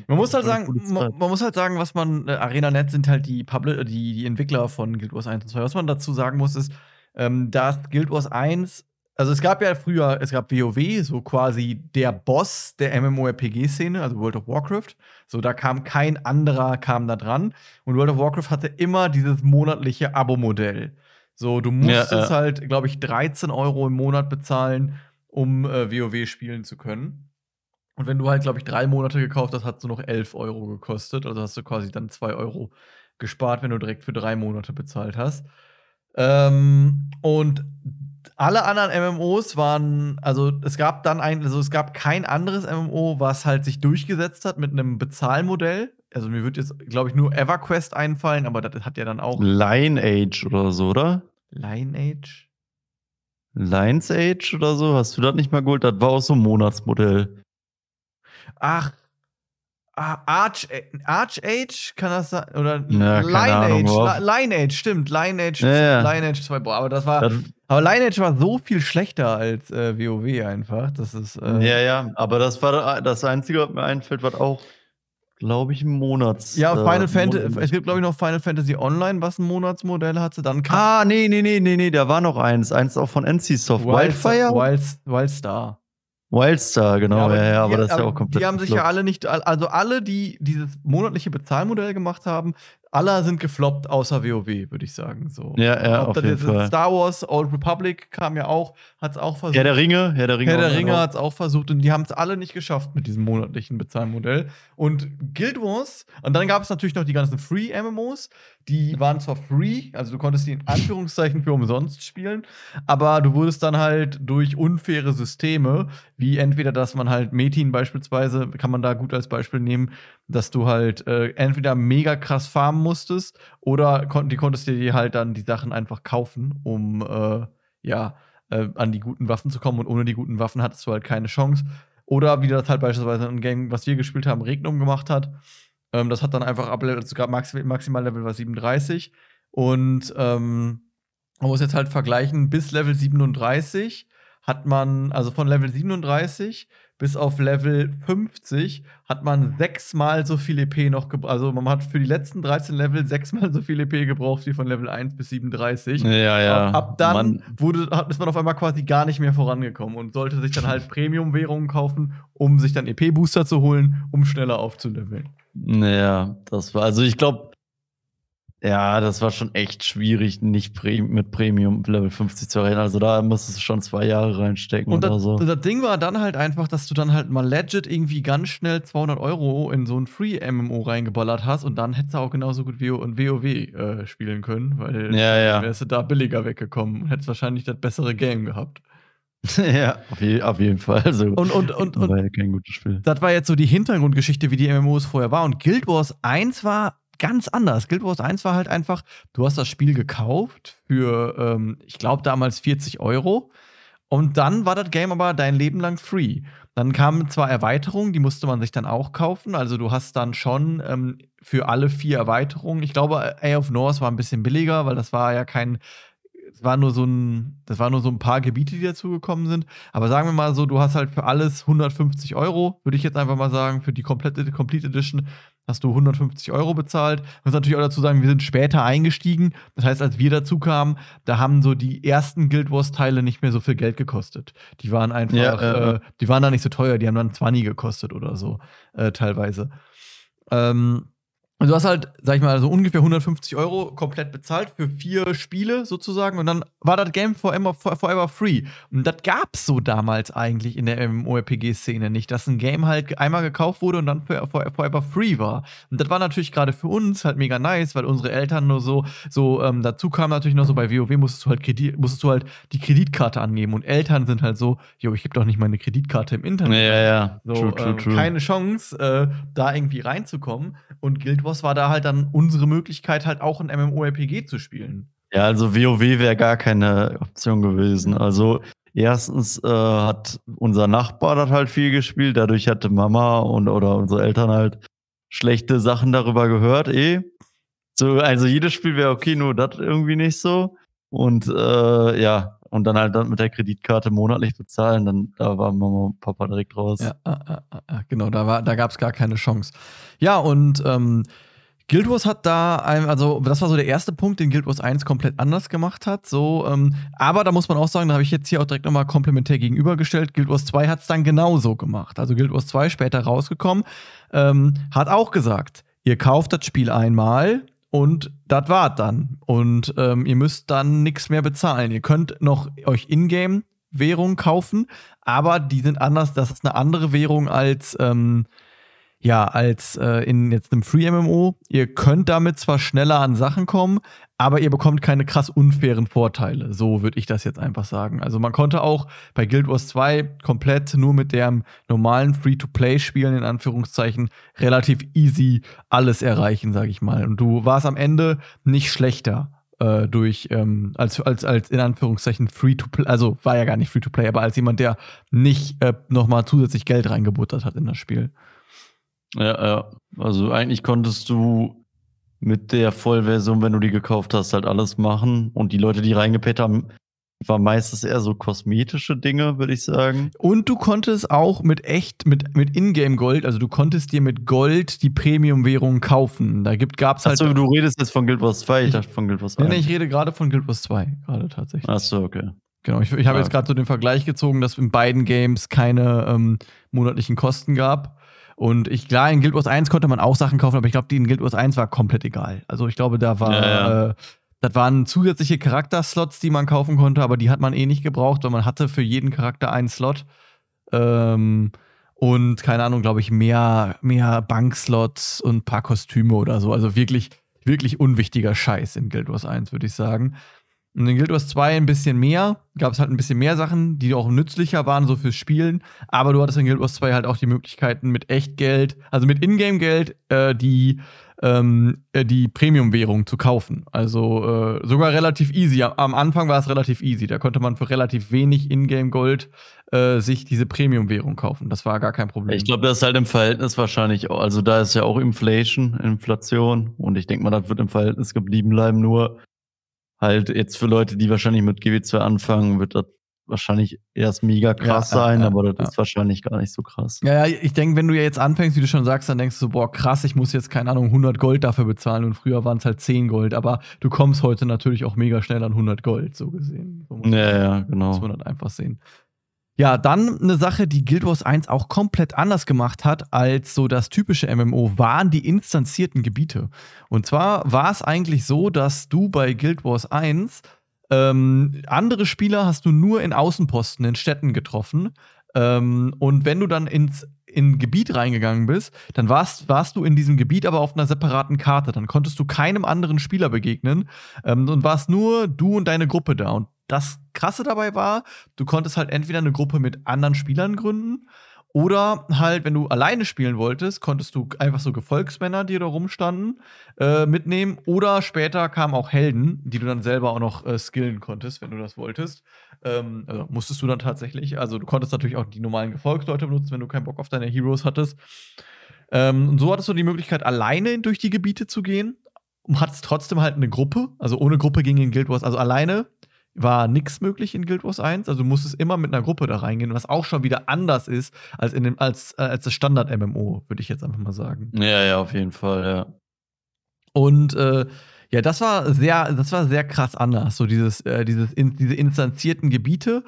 man muss halt sagen, man, man, muss halt sagen, was man, äh, ArenaNet sind halt die, Publi die, die Entwickler von Guild Wars 1 und 2. Was man dazu sagen muss, ist, ähm, dass Guild Wars 1, also es gab ja früher, es gab WoW, so quasi der Boss der MMORPG-Szene, also World of Warcraft. So, da kam kein anderer, kam da dran. Und World of Warcraft hatte immer dieses monatliche Abo-Modell. So, du musstest ja, äh. halt, glaube ich, 13 Euro im Monat bezahlen, um äh, WoW spielen zu können. Und wenn du halt, glaube ich, drei Monate gekauft hast, hat es nur noch 11 Euro gekostet. Also hast du quasi dann 2 Euro gespart, wenn du direkt für drei Monate bezahlt hast. Ähm, und alle anderen MMOs waren, also es gab dann ein, also es gab kein anderes MMO, was halt sich durchgesetzt hat mit einem Bezahlmodell. Also mir wird jetzt, glaube ich, nur EverQuest einfallen, aber das hat ja dann auch. Lineage oder so, oder? Lineage? Lions Age oder so? Hast du das nicht mal geholt? Das war auch so ein Monatsmodell. Ach, Ah, Arch, Arch Age, kann das sein? Oder ja, Lineage, Lineage, stimmt. Lineage, ja, ja. Lineage 2. Boah, aber das war. Das, aber Lineage war so viel schlechter als äh, WoW einfach. Das ist. Äh, ja, ja, aber das war das Einzige, was mir einfällt, was auch, glaube ich, ein Monats. Ja, Final äh, Fantasy. Es gibt, glaube ich, noch Final Fantasy Online, was ein Monatsmodell hatte. Dann ah, nee, nee, nee, nee, nee, da war noch eins. Eins auch von NC-Soft. Wildfire? Wild, Wildstar. Wildstar, genau, ja, ja, ja, aber, das ist ja auch komplett. Die haben sich ja alle nicht, also alle, die dieses monatliche Bezahlmodell gemacht haben, alle sind gefloppt, außer WoW, würde ich sagen. So. Ja, ja, Ob auf jeden Fall. Star Wars, Old Republic kam ja auch, hat es auch versucht. Herr der Ringe, Herr der Ringe. Herr der Ringe hat es auch versucht und die haben es alle nicht geschafft mit diesem monatlichen Bezahlmodell. Und Guild Wars, und dann gab es natürlich noch die ganzen Free-MMOs, die waren zwar free, also du konntest die in Anführungszeichen für umsonst spielen, aber du wurdest dann halt durch unfaire Systeme, wie entweder, dass man halt Metin beispielsweise, kann man da gut als Beispiel nehmen, dass du halt äh, entweder mega krass farmen musstest oder kon die konntest dir die halt dann die Sachen einfach kaufen, um äh, ja äh, an die guten Waffen zu kommen und ohne die guten Waffen hattest du halt keine Chance. Oder wie das halt beispielsweise ein Game, was wir gespielt haben, Regnum gemacht hat. Ähm, das hat dann einfach ab sogar Max maximal Level war 37 und ähm, man muss jetzt halt vergleichen, bis Level 37 hat man, also von Level 37 bis auf Level 50 hat man sechsmal so viel EP noch gebraucht. Also man hat für die letzten 13 Level sechsmal so viel EP gebraucht wie von Level 1 bis 37. Ja, ja. Ab, ab dann man wurde, ist man auf einmal quasi gar nicht mehr vorangekommen und sollte sich dann halt Premium-Währungen kaufen, um sich dann EP-Booster zu holen, um schneller aufzuleveln. Naja, das war, also ich glaube, ja, das war schon echt schwierig, nicht mit Premium Level 50 zu reden. Also da musstest du schon zwei Jahre reinstecken und oder das, so. Das Ding war dann halt einfach, dass du dann halt mal legit irgendwie ganz schnell 200 Euro in so ein Free-MMO reingeballert hast und dann hättest du auch genauso gut WoW WoW, äh, spielen können, weil ja, ja. wärst du da billiger weggekommen und hättest wahrscheinlich das bessere Game gehabt. ja, auf, je, auf, jeden Fall. Also, und, und, und, und war ja kein gutes Spiel. Das war jetzt so die Hintergrundgeschichte, wie die MMOs vorher war. Und Guild Wars 1 war ganz anders. Guild Wars 1 war halt einfach, du hast das Spiel gekauft für, ähm, ich glaube, damals 40 Euro. Und dann war das Game aber dein Leben lang free. Dann kamen zwar Erweiterungen, die musste man sich dann auch kaufen. Also du hast dann schon ähm, für alle vier Erweiterungen, ich glaube, A of North war ein bisschen billiger, weil das war ja kein, es war nur so ein, das war nur so ein paar Gebiete, die dazugekommen sind. Aber sagen wir mal so, du hast halt für alles 150 Euro, würde ich jetzt einfach mal sagen, für die komplette Complete Edition hast du 150 Euro bezahlt. Ich muss natürlich auch dazu sagen, wir sind später eingestiegen. Das heißt, als wir dazu kamen, da haben so die ersten Guild Wars-Teile nicht mehr so viel Geld gekostet. Die waren einfach, ja, äh, äh, die waren da nicht so teuer, die haben dann 20 gekostet oder so, äh, teilweise. Ähm, und du hast halt, sag ich mal, so ungefähr 150 Euro komplett bezahlt für vier Spiele sozusagen. Und dann war das Game forever, forever free. Und das gab's so damals eigentlich in der MMORPG-Szene nicht, dass ein Game halt einmal gekauft wurde und dann for, for, forever free war. Und das war natürlich gerade für uns halt mega nice, weil unsere Eltern nur so, so ähm, dazu kam natürlich noch so bei WoW musstest du halt Kredit, musstest du halt die Kreditkarte angeben. Und Eltern sind halt so, jo, ich gebe doch nicht meine Kreditkarte im Internet. Ja, ja, so, true, true, ähm, true. Keine Chance, äh, da irgendwie reinzukommen. Und Guild Wars Wars war da halt dann unsere Möglichkeit, halt auch ein MMORPG zu spielen. Ja, also WoW wäre gar keine Option gewesen. Also erstens äh, hat unser Nachbar das halt viel gespielt, dadurch hatte Mama und oder unsere Eltern halt schlechte Sachen darüber gehört, eh. So, also jedes Spiel wäre okay, nur das irgendwie nicht so. Und äh, ja, und dann halt mit der Kreditkarte monatlich bezahlen, dann da war Mama und Papa direkt raus. Ja, äh, äh, genau, da, da gab es gar keine Chance. Ja, und ähm, Guild Wars hat da, ein, also das war so der erste Punkt, den Guild Wars 1 komplett anders gemacht hat. So, ähm, aber da muss man auch sagen, da habe ich jetzt hier auch direkt nochmal komplementär gegenübergestellt. Guild Wars 2 hat es dann genauso gemacht. Also Guild Wars 2 später rausgekommen, ähm, hat auch gesagt, ihr kauft das Spiel einmal, und das war's dann. Und ähm, ihr müsst dann nichts mehr bezahlen. Ihr könnt noch euch Ingame Währung kaufen, aber die sind anders. Das ist eine andere Währung als ähm, ja, als äh, in jetzt einem Free-MMO. Ihr könnt damit zwar schneller an Sachen kommen, aber ihr bekommt keine krass unfairen Vorteile. So würde ich das jetzt einfach sagen. Also man konnte auch bei Guild Wars 2 komplett nur mit dem normalen Free-to-Play-Spielen in Anführungszeichen relativ easy alles erreichen, sage ich mal. Und du warst am Ende nicht schlechter äh, durch ähm, als als als in Anführungszeichen free to play also war ja gar nicht free to play aber als jemand der nicht äh, noch mal zusätzlich Geld reingebuttert hat in das Spiel ja, ja. Also eigentlich konntest du mit der Vollversion, wenn du die gekauft hast, halt alles machen. Und die Leute, die reingepayt haben, waren meistens eher so kosmetische Dinge, würde ich sagen. Und du konntest auch mit echt, mit, mit Ingame-Gold, also du konntest dir mit Gold die Premium-Währung kaufen. Da gab es halt. Achso, du redest jetzt von Guild Wars 2, ich, dachte von Guild Wars 1. Nee, nee, ich rede gerade von Guild Wars 2, gerade tatsächlich. Achso, okay. Genau, ich, ich habe ja. jetzt gerade so den Vergleich gezogen, dass in beiden Games keine ähm, monatlichen Kosten gab. Und ich, klar, in Guild Wars 1 konnte man auch Sachen kaufen, aber ich glaube, die in Guild Wars 1 war komplett egal. Also ich glaube, da war, ja, ja. Äh, das waren zusätzliche Charakterslots, die man kaufen konnte, aber die hat man eh nicht gebraucht, weil man hatte für jeden Charakter einen Slot. Ähm, und keine Ahnung, glaube ich, mehr, mehr Bankslots und ein paar Kostüme oder so. Also wirklich, wirklich unwichtiger Scheiß in Guild Wars 1, würde ich sagen. Und in Guild Wars 2 ein bisschen mehr, gab es halt ein bisschen mehr Sachen, die auch nützlicher waren, so fürs Spielen. Aber du hattest in Guild Wars 2 halt auch die Möglichkeiten mit Echtgeld, also mit Ingame-Geld, äh, die, ähm, äh, die Premium-Währung zu kaufen. Also äh, sogar relativ easy. Am Anfang war es relativ easy. Da konnte man für relativ wenig Ingame-Gold äh, sich diese Premium-Währung kaufen. Das war gar kein Problem. Ich glaube, das ist halt im Verhältnis wahrscheinlich, auch, also da ist ja auch Inflation, Inflation. Und ich denke mal, das wird im Verhältnis geblieben bleiben. Nur halt jetzt für Leute, die wahrscheinlich mit GW2 anfangen, wird das wahrscheinlich erst mega krass Ja, sein, ja, aber das ja. ist wahrscheinlich gar nicht so krass. Ja, ja, ich denke, wenn du ja jetzt anfängst, wie du schon sagst, dann denkst du so, boah, krass, ich muss jetzt, keine Ahnung, 100 Gold dafür bezahlen und früher waren es halt 10 Gold, aber du kommst heute natürlich auch mega schnell an 100 Gold, so gesehen. So muss, Ja, ja, muss genau. man das einfach sehen. Ja, dann eine Sache, die Guild Wars 1 auch komplett anders gemacht hat als so das typische MMO, waren die instanzierten Gebiete. Und zwar war es eigentlich so, dass du bei Guild Wars 1 ähm, andere Spieler hast du nur in Außenposten, in Städten getroffen. Ähm, und wenn du dann ins in ein Gebiet reingegangen bist, dann warst, warst du in diesem Gebiet aber auf einer separaten Karte. Dann konntest du keinem anderen Spieler begegnen ähm, und warst nur du und deine Gruppe da. Und das Krasse dabei war, du konntest halt entweder eine Gruppe mit anderen Spielern gründen oder halt, wenn du alleine spielen wolltest, konntest du einfach so Gefolgsmänner, die da rumstanden, äh, mitnehmen. Oder später kamen auch Helden, die du dann selber auch noch äh, skillen konntest, wenn du das wolltest. Ähm, also musstest du dann tatsächlich. Also du konntest natürlich auch die normalen Gefolgsleute benutzen, wenn du keinen Bock auf deine Heroes hattest. Ähm, und so hattest du die Möglichkeit, alleine durch die Gebiete zu gehen. Und hattest trotzdem halt eine Gruppe. Also ohne Gruppe ging in Guild Wars. Also alleine war nichts möglich in Guild Wars 1. Also du musstest immer mit einer Gruppe da reingehen, was auch schon wieder anders ist als, in dem, als, äh, als das Standard-MMO, würde ich jetzt einfach mal sagen. Ja, ja, auf jeden Fall, ja. Und äh, ja, das war sehr, das war sehr krass anders. So dieses, äh, dieses in, diese instanzierten Gebiete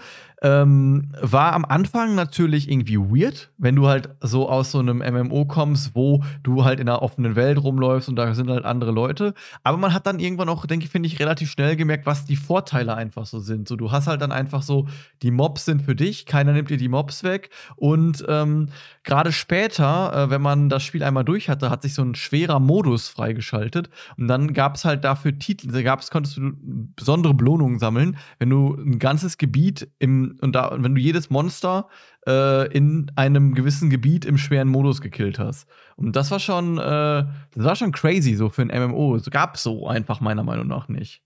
ähm, war am Anfang natürlich irgendwie weird, wenn du halt so aus so einem MMO kommst, wo du halt in einer offenen Welt rumläufst und da sind halt andere Leute. Aber man hat dann irgendwann auch, denke ich, finde ich, relativ schnell gemerkt, was die Vorteile einfach so sind. So, du hast halt dann einfach so, die Mobs sind für dich, keiner nimmt dir die Mobs weg. Und ähm, gerade später, äh, wenn man das Spiel einmal durch hatte, hat sich so ein schwerer Modus freigeschaltet. Und dann gab es halt dafür Titel, da gab's, konntest du besondere Belohnungen sammeln, wenn du ein ganzes Gebiet im, und da, wenn du jedes Monster äh, in einem gewissen Gebiet im schweren Modus gekillt hast. Und das war schon, äh, das war schon crazy so für ein MMO. Es gab so einfach meiner Meinung nach nicht.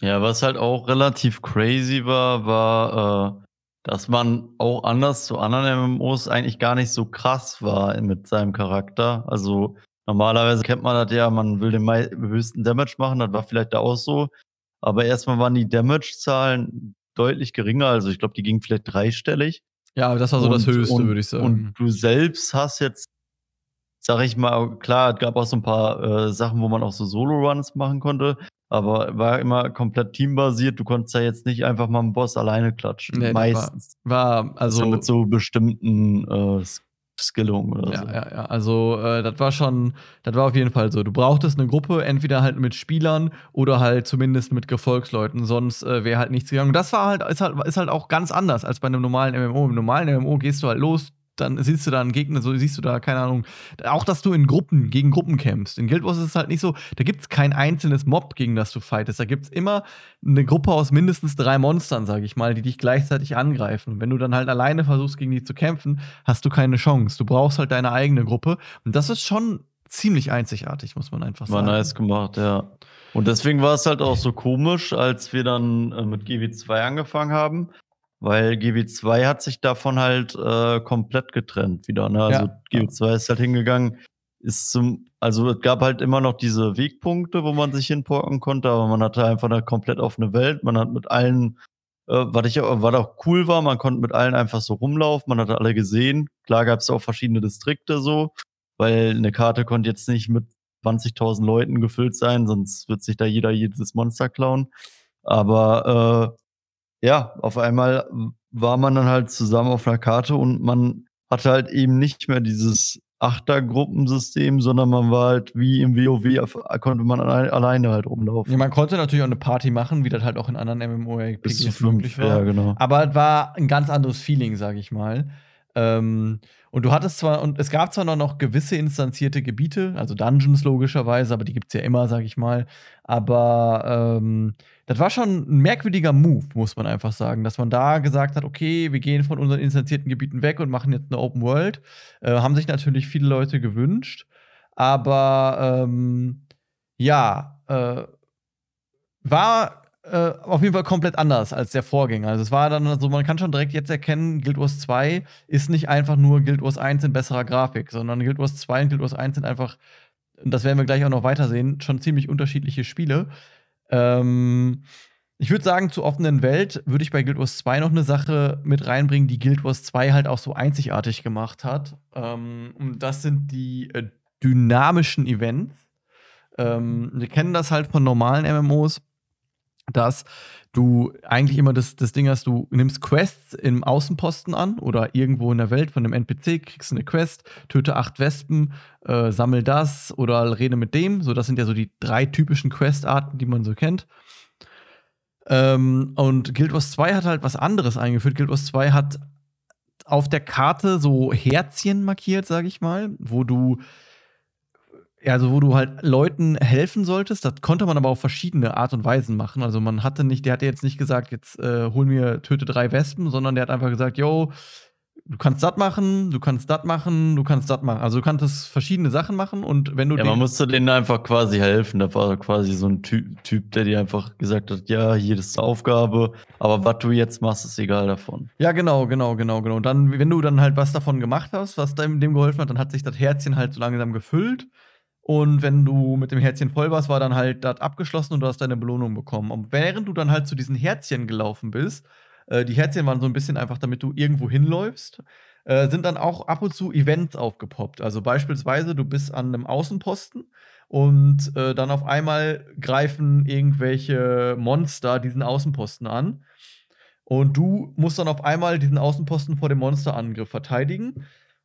Ja, was halt auch relativ crazy war, war, äh, dass man auch anders zu anderen MMOs eigentlich gar nicht so krass war mit seinem Charakter. Also normalerweise kennt man das ja, man will den höchsten Damage machen, das war vielleicht da auch so. Aber erstmal waren die Damage-Zahlen deutlich geringer, also ich glaube, die gingen vielleicht dreistellig. Ja, das war so das Und- Höchste, und- würde ich sagen. Und du selbst hast jetzt, sag ich mal, klar, es gab auch so ein paar äh, Sachen, wo man auch so Solo-Runs machen konnte, aber war immer komplett teambasiert. Du konntest ja jetzt nicht einfach mal einen Boss alleine klatschen. Nee, das meistens. war, also. Also mit so bestimmten äh, S- Skillungen oder Ja, so. ja, ja. Also, äh, das war schon, das war auf jeden Fall so. Du brauchtest eine Gruppe, entweder halt mit Spielern oder halt zumindest mit Gefolgsleuten, sonst äh, wäre halt nichts gegangen. Und das war halt ist, halt, ist halt auch ganz anders als bei einem normalen MMO. Im normalen MMO gehst du halt los, dann siehst du da einen Gegner, so siehst du da, keine Ahnung, auch dass du in Gruppen, gegen Gruppen kämpfst. In Guild Wars ist es halt nicht so, da gibt es kein einzelnes Mob, gegen das du fightest. Da gibt es immer eine Gruppe aus mindestens drei Monstern, sag ich mal, die dich gleichzeitig angreifen. Und wenn du dann halt alleine versuchst, gegen die zu kämpfen, hast du keine Chance. Du brauchst halt deine eigene Gruppe. Und das ist schon ziemlich einzigartig, muss man einfach War sagen. nice gemacht, ja. Und deswegen war es halt auch so komisch, als wir dann äh, mit GW2 angefangen haben, weil GW2 hat sich davon halt äh, komplett getrennt wieder. Ne? Also Ja. GW2 ist halt hingegangen, ist zum, also es gab halt immer noch diese Wegpunkte, wo man sich hinporken konnte, aber man hatte einfach eine komplett offene Welt. Man hat mit allen, äh, was ich auch- was auch cool war, man konnte mit allen einfach so rumlaufen, man hatte alle gesehen. Klar gab es auch verschiedene Distrikte so, weil eine Karte konnte jetzt nicht mit 20.000 Leuten gefüllt sein, sonst wird sich da jeder jedes Monster klauen. Aber äh, ja, auf einmal war man dann halt zusammen auf einer Karte und man hatte halt eben nicht mehr dieses Achtergruppensystem, sondern man war halt wie im WoW, konnte man alle- alleine halt rumlaufen. Ja, man konnte natürlich auch eine Party machen, wie das halt auch in anderen MMORPGs möglich war. ja, genau. Aber es war ein ganz anderes Feeling, sag ich mal. Ähm, und du hattest zwar, und es gab zwar noch, gewisse instanzierte Gebiete, also Dungeons logischerweise, aber die gibt es ja immer, sag ich mal. Aber ähm, das war schon ein merkwürdiger Move, muss man einfach sagen, dass man da gesagt hat, okay, wir gehen von unseren instanzierten Gebieten weg und machen jetzt eine Open World. Äh, haben sich natürlich viele Leute gewünscht. Aber ähm, ja, äh, war äh, auf jeden Fall komplett anders als der Vorgänger. Also es war dann so, man kann schon direkt jetzt erkennen, Guild Wars 2 ist nicht einfach nur Guild Wars 1 in besserer Grafik, sondern Guild Wars 2 und Guild Wars 1 sind einfach, das werden wir gleich auch noch weitersehen, schon ziemlich unterschiedliche Spiele. Ähm, Ich würde sagen, zur offenen Welt würde ich bei Guild Wars 2 noch eine Sache mit reinbringen, die Guild Wars 2 halt auch so einzigartig gemacht hat. Ähm, und das sind die äh, dynamischen Events. Ähm, wir kennen das halt von normalen MMOs, dass du eigentlich immer das, das Ding hast, du nimmst Quests im Außenposten an oder irgendwo in der Welt von einem NPC, kriegst eine Quest, töte acht Wespen, äh, sammel das oder rede mit dem. So, das sind ja so die drei typischen Questarten, die man so kennt. Ähm, und Guild Wars 2 hat halt was anderes eingeführt. Guild Wars 2 hat auf der Karte so Herzchen markiert, sag ich mal, wo du also wo du halt Leuten helfen solltest, das konnte man aber auf verschiedene Art und Weisen machen. Also man hatte nicht, der hatte jetzt nicht gesagt, jetzt äh, hol mir, töte drei Wespen, sondern der hat einfach gesagt, yo, du kannst das machen, du kannst das machen, du kannst das machen. Also du kannst verschiedene Sachen machen und wenn du. Ja, man musste denen einfach quasi helfen. Da war quasi so ein Ty Typ, der dir einfach gesagt hat, ja, hier ist die Aufgabe, aber was du jetzt machst, ist egal davon. Ja, genau, genau, genau, genau. Und dann, wenn du dann halt was davon gemacht hast, was dem, dem geholfen hat, dann hat sich das Herzchen halt so langsam gefüllt. Und wenn du mit dem Herzchen voll warst, war dann halt das abgeschlossen und du hast deine Belohnung bekommen. Und während du dann halt zu diesen Herzchen gelaufen bist, äh, die Herzchen waren so ein bisschen einfach, damit du irgendwo hinläufst. Äh, sind dann auch ab und zu Events aufgepoppt. Also beispielsweise, du bist an einem Außenposten und äh, dann auf einmal greifen irgendwelche Monster diesen Außenposten an. Und du musst dann auf einmal diesen Außenposten vor dem Monsterangriff verteidigen.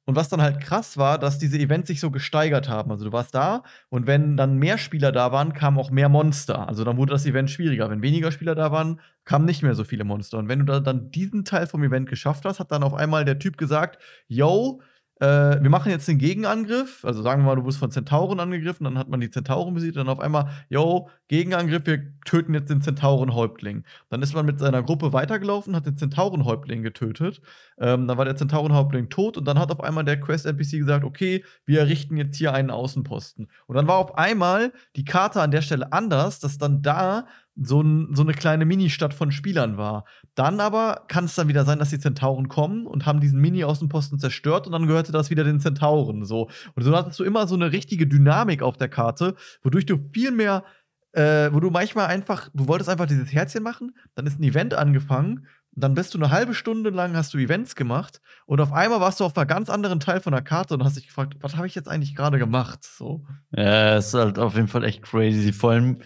Und was dann halt krass war, dass diese Events sich so gesteigert haben. Also du warst da und wenn dann mehr Spieler da waren, kamen auch mehr Monster. Also dann wurde das Event schwieriger. Wenn weniger Spieler da waren, kamen nicht mehr so viele Monster. Und wenn du da dann diesen Teil vom Event geschafft hast, hat dann auf einmal der Typ gesagt, yo, äh, wir machen jetzt den Gegenangriff. Also sagen wir mal, du wirst von Zentauren angegriffen, dann hat man die Zentauren besiegt, dann auf einmal, yo, Gegenangriff, wir töten jetzt den Zentaurenhäuptling. Dann ist man mit seiner Gruppe weitergelaufen, hat den Zentaurenhäuptling getötet. Ähm, dann war der Zentaurenhäuptling tot und dann hat auf einmal der Quest-NPC gesagt, okay, wir errichten jetzt hier einen Außenposten. Und dann war auf einmal die Karte an der Stelle anders, dass dann da so, ein, so eine kleine Mini-Stadt von Spielern war. Dann aber kann es dann wieder sein, dass die Zentauren kommen und haben diesen Mini-Außenposten zerstört und dann gehörte das wieder den Zentauren. So. Und so hattest du immer so eine richtige Dynamik auf der Karte, wodurch du viel mehr, äh, wo du manchmal einfach, du wolltest einfach dieses Herzchen machen, dann ist ein Event angefangen, dann bist du eine halbe Stunde lang, hast du Events gemacht und auf einmal warst du auf einem ganz anderen Teil von der Karte und hast dich gefragt, was habe ich jetzt eigentlich gerade gemacht? So. Ja, ist halt auf jeden Fall echt crazy. Vor allem,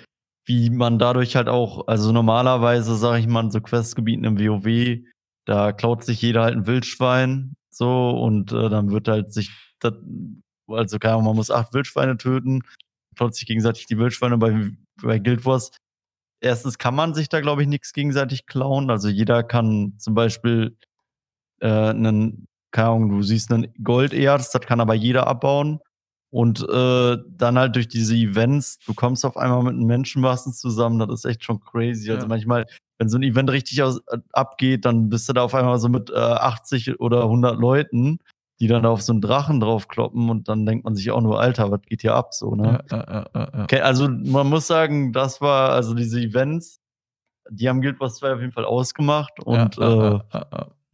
wie man dadurch halt auch, also normalerweise, sage ich mal, in so Questgebieten im WoW, da klaut sich jeder halt ein Wildschwein, so, und äh, dann wird halt sich, das, also keine Ahnung, man muss acht Wildschweine töten, klaut sich gegenseitig die Wildschweine bei, bei Guild Wars. Erstens kann man sich da, glaube ich, nichts gegenseitig klauen. Also jeder kann zum Beispiel äh, einen, keine Ahnung, du siehst einen Golderz, das kann aber jeder abbauen. Und äh, dann halt durch diese Events, du kommst auf einmal mit einem Menschenmassen zusammen, das ist echt schon crazy. Also ja. Manchmal, wenn so ein Event richtig aus, äh, abgeht, dann bist du da auf einmal so mit äh, 80 oder 100 Leuten, die dann auf so einen Drachen draufkloppen und dann denkt man sich auch nur, Alter, was geht hier ab so, ne? Ja, ja, okay, also man muss sagen, das war, also diese Events, die haben Guild Wars 2 auf jeden Fall ausgemacht und äh,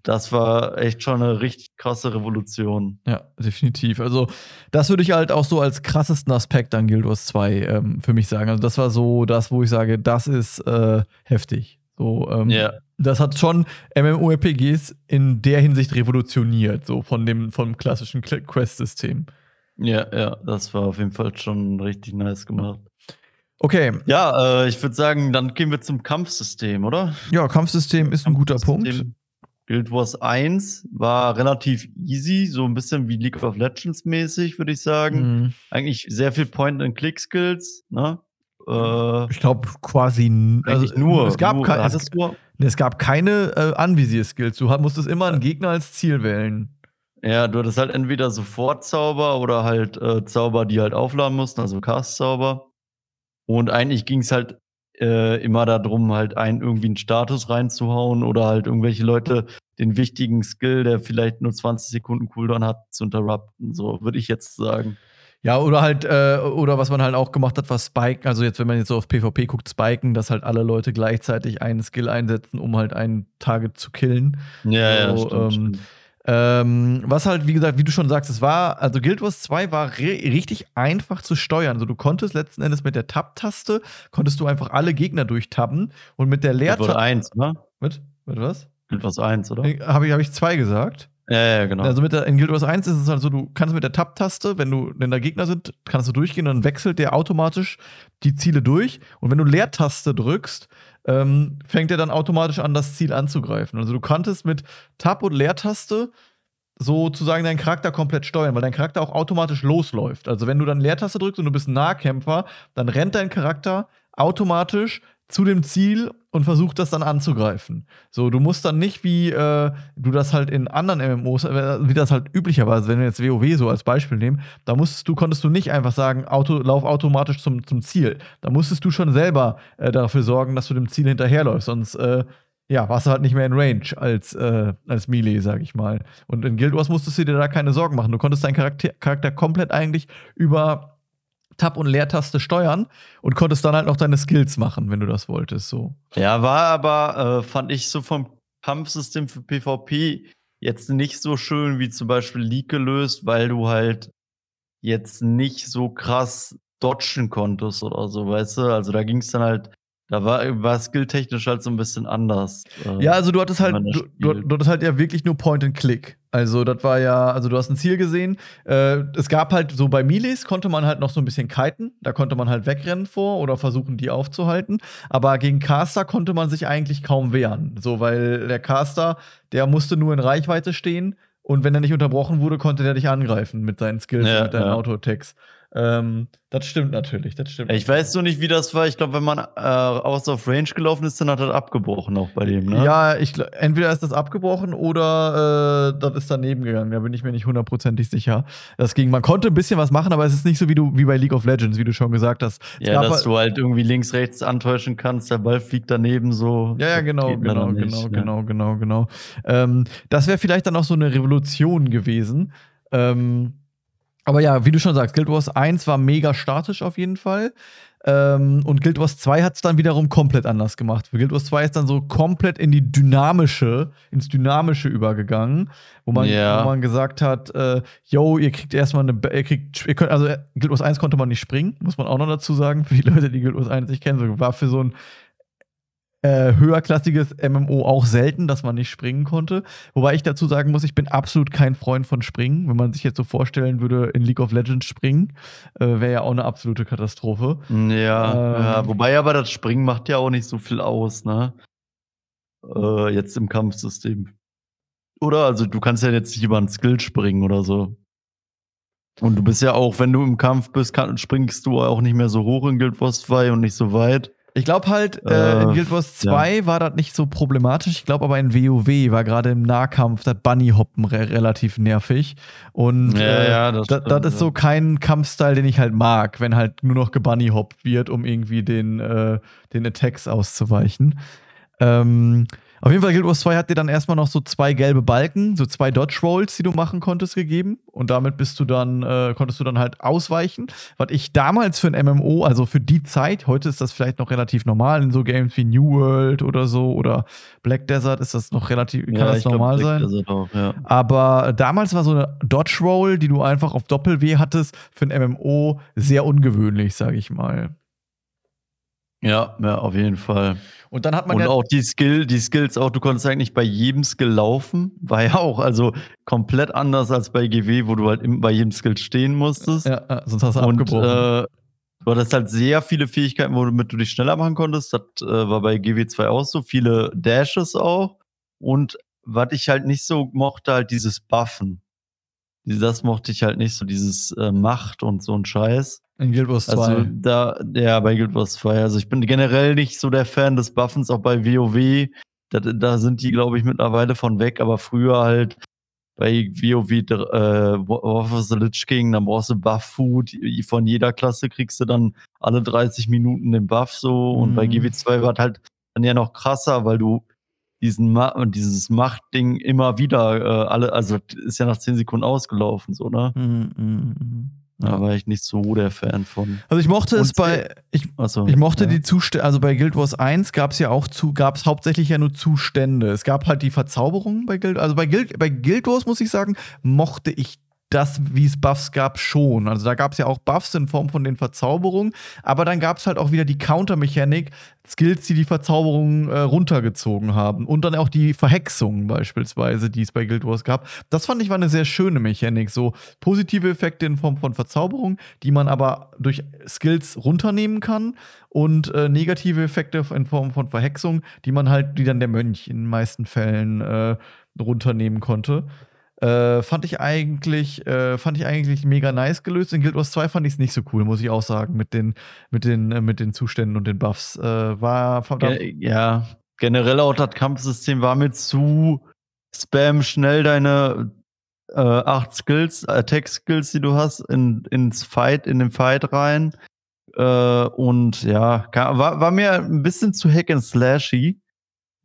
das war echt schon eine richtig krasse Revolution. Ja, definitiv. Also, das würde ich halt auch so als krassesten Aspekt an Guild Wars 2 ähm, für mich sagen. Also, das war so das, wo ich sage, das ist äh, heftig. So, ähm, yeah. Das hat schon MMORPGs in der Hinsicht revolutioniert, so von dem vom klassischen Quest-System. Ja, ja, das war auf jeden Fall schon richtig nice gemacht. Okay. Ja, äh, ich würde sagen, dann gehen wir zum Kampfsystem, oder? Ja, Kampfsystem ist ein guter Punkt. Guild Wars 1 war relativ easy, so ein bisschen wie League of Legends mäßig, würde ich sagen. Mhm. Eigentlich sehr viel Point-and-Click-Skills, ne? Äh, ich glaube quasi also, nur. Es gab, nur, kein, es, nur? es gab keine äh, Anvisier-Skills. Du musstest immer einen Gegner als Ziel wählen. Ja, du hattest halt entweder Sofortzauber oder halt äh, Zauber, die halt aufladen mussten, also Cast-Zauber. Und eigentlich ging es halt äh, immer darum, halt einen irgendwie einen Status reinzuhauen oder halt irgendwelche Leute den wichtigen Skill, der vielleicht nur 20 Sekunden Cooldown hat, zu interrupten. So würde ich jetzt sagen. Ja, oder halt, äh, oder was man halt auch gemacht hat, war Spiken. Also jetzt, wenn man jetzt so auf PvP guckt, Spiken, dass halt alle Leute gleichzeitig einen Skill einsetzen, um halt einen Target zu killen. Ja, so, ja, stimmt, ähm, stimmt. Ähm, was halt, wie gesagt, wie du schon sagst, es war, also Guild Wars 2 war richtig einfach zu steuern. Also du konntest letzten Endes mit der Tab-Taste, konntest du einfach alle Gegner durchtabben und mit der Leertaste. Guild Wars 1, ne? Mit? Mit was? Guild Wars 1, oder? Habe ich, hab ich zwei gesagt. Ja, ja, genau. Also mit der, in Guild Wars 1 ist es halt so, du kannst mit der Tab-Taste, wenn du, wenn da Gegner sind, kannst du durchgehen und dann wechselt der automatisch die Ziele durch. Und wenn du Leertaste drückst, ähm, fängt er dann automatisch an, das Ziel anzugreifen. Also du konntest mit Tab und Leertaste sozusagen deinen Charakter komplett steuern, weil dein Charakter auch automatisch losläuft. Also wenn du dann Leertaste drückst und du bist ein Nahkämpfer, dann rennt dein Charakter automatisch zu dem Ziel und versucht das dann anzugreifen. So, du musst dann nicht wie äh, du das halt in anderen MMOs, äh, wie das halt üblicherweise, wenn wir jetzt WoW so als Beispiel nehmen, da musstest du, konntest du nicht einfach sagen, Auto, lauf automatisch zum, zum Ziel. Da musstest du schon selber äh, dafür sorgen, dass du dem Ziel hinterherläufst, sonst äh, ja, warst du halt nicht mehr in Range als, äh, als Melee, sag ich mal. Und in Guild Wars musstest du dir da keine Sorgen machen. Du konntest deinen Charakter, Charakter komplett eigentlich über Tab- und Leertaste steuern und konntest dann halt noch deine Skills machen, wenn du das wolltest. So. Ja, war aber, äh, fand ich so vom Kampfsystem für PvP jetzt nicht so schön wie zum Beispiel League gelöst, weil du halt jetzt nicht so krass dodgen konntest oder so, weißt du? Also da ging es dann halt da war, war skilltechnisch halt so ein bisschen anders. Äh, ja, also du hattest halt, du, du, du, hattest halt ja wirklich nur Point and Click. Also das war ja, also du hast ein Ziel gesehen. Äh, es gab halt so bei Milis konnte man halt noch so ein bisschen kiten. Da konnte man halt wegrennen vor oder versuchen, die aufzuhalten. Aber gegen Caster konnte man sich eigentlich kaum wehren. So, weil der Caster, der musste nur in Reichweite stehen. Und wenn er nicht unterbrochen wurde, konnte der dich angreifen mit seinen Skills, ja, mit deinen ja. Auto-Attacks. Ähm, das stimmt natürlich, das stimmt. Ich weiß so nicht, wie das war. Ich glaube, wenn man äh, aus auf Range gelaufen ist, dann hat das abgebrochen auch bei dem, ne? Ja, ich, entweder ist das abgebrochen oder äh, das ist daneben gegangen. Da bin ich mir nicht hundertprozentig sicher. Das ging, man konnte ein bisschen was machen, aber es ist nicht so wie du wie bei League of Legends, wie du schon gesagt hast. Es ja, dass du halt irgendwie links, rechts antäuschen kannst, der Ball fliegt daneben so. Ja, ja, genau, genau, genau, nicht, genau, genau, genau, genau. Ähm, das wäre vielleicht dann auch so eine Revolution gewesen. Ähm, aber ja, wie du schon sagst, Guild Wars 1 war mega statisch auf jeden Fall. Ähm, und Guild Wars 2 hat es dann wiederum komplett anders gemacht. Für Guild Wars 2 ist dann so komplett in die dynamische, ins Dynamische übergegangen, wo man, yeah. wo man gesagt hat, äh, yo, ihr kriegt erstmal eine, ihr kriegt, ihr könnt, also Guild Wars 1 konnte man nicht springen, muss man auch noch dazu sagen, für die Leute, die Guild Wars 1 nicht kennen, so, war für so ein äh, höherklassiges MMO auch selten, dass man nicht springen konnte. Wobei ich dazu sagen muss, ich bin absolut kein Freund von Springen. Wenn man sich jetzt so vorstellen würde, in League of Legends springen, äh, wäre ja auch eine absolute Katastrophe. Ja, ähm, ja, wobei aber das Springen macht ja auch nicht so viel aus, ne? Äh, jetzt im Kampfsystem. Oder? Also du kannst ja jetzt nicht über einen Skill springen oder so. Und du bist ja auch, wenn du im Kampf bist, kann, springst du auch nicht mehr so hoch in Guild Wars 2 und nicht so weit. Ich glaube halt, äh, in Guild Wars 2 ja. war das nicht so problematisch. Ich glaube aber in WoW war gerade im Nahkampf das Bunny-Hoppen re relativ nervig. Und ja, äh, ja, das, das ist so kein Kampfstyle, den ich halt mag, wenn halt nur noch gebunny-hoppt wird, um irgendwie den, äh, den Attacks auszuweichen. Ähm, auf jeden Fall, Guild Wars 2 hat dir dann erstmal noch so zwei gelbe Balken, so zwei Dodge Rolls, die du machen konntest, gegeben. Und damit bist du dann, äh, konntest du dann halt ausweichen. Was ich damals für ein MMO, also für die Zeit, heute ist das vielleicht noch relativ normal in so Games wie New World oder so oder Black Desert ist das noch relativ, kann ja, das normal glaub, sein. Auch, ja. Aber damals war so eine Dodge Roll, die du einfach auf Doppel-W hattest, für ein MMO sehr ungewöhnlich, sage ich mal. Ja, ja, auf jeden Fall. Und dann hat man und ja auch die Skill, die Skills auch, du konntest eigentlich bei jedem Skill laufen, war ja auch also komplett anders als bei GW, wo du halt bei jedem Skill stehen musstest. Ja, sonst hast du und, abgebrochen. Äh, du hattest halt sehr viele Fähigkeiten, womit du dich schneller machen konntest. Das äh, war bei GW2 auch so, viele Dashes auch. Und was ich halt nicht so mochte, halt dieses Buffen. Das mochte ich halt nicht so, dieses äh, Macht und so ein Scheiß. In Guild Wars 2. Also da, ja, bei Guild Wars 2. Also ich bin generell nicht so der Fan des Buffens, auch bei WoW. Da, da sind die, glaube ich, mittlerweile von weg, aber früher halt bei WoW äh, War of the Lich King, dann brauchst du Buff-Food. Von jeder Klasse kriegst du dann alle 30 Minuten den Buff so. Und bei mhm. GW2 war halt dann ja noch krasser, weil du diesen Ma dieses Machtding immer wieder äh, alle, also ist ja nach 10 Sekunden ausgelaufen, so, ne? Mhm, mh, mh. Da war ich nicht so der Fan von. Also ich mochte es bei, ich, Achso, ich mochte ja. die Zustände, also bei Guild Wars 1 gab es ja auch zu, gab es hauptsächlich ja nur Zustände. Es gab halt die Verzauberungen bei Guild, also bei Guild, bei Guild Wars muss ich sagen, mochte ich das, wie es Buffs gab, schon. Also da gab es ja auch Buffs in Form von den Verzauberungen, aber dann gab es halt auch wieder die Counter-Mechanik, Skills, die die Verzauberungen äh, runtergezogen haben. Und dann auch die Verhexungen beispielsweise, die es bei Guild Wars gab. Das fand ich war eine sehr schöne Mechanik. So positive Effekte in Form von Verzauberung, die man aber durch Skills runternehmen kann. Und äh, negative Effekte in Form von Verhexung, die man halt, die dann der Mönch in den meisten Fällen äh, runternehmen konnte. Äh, fand ich eigentlich, äh, fand ich eigentlich mega nice gelöst. In Guild Wars 2 fand ich es nicht so cool, muss ich auch sagen, mit den, mit den, äh, mit den Zuständen und den Buffs. Äh, war Ge ja, generell auch das Kampfsystem war mir zu spam schnell deine äh, acht Skills, Attack-Skills, die du hast, in, ins Fight, in den Fight rein. Äh, und ja, war, war mir ein bisschen zu hack and slashy.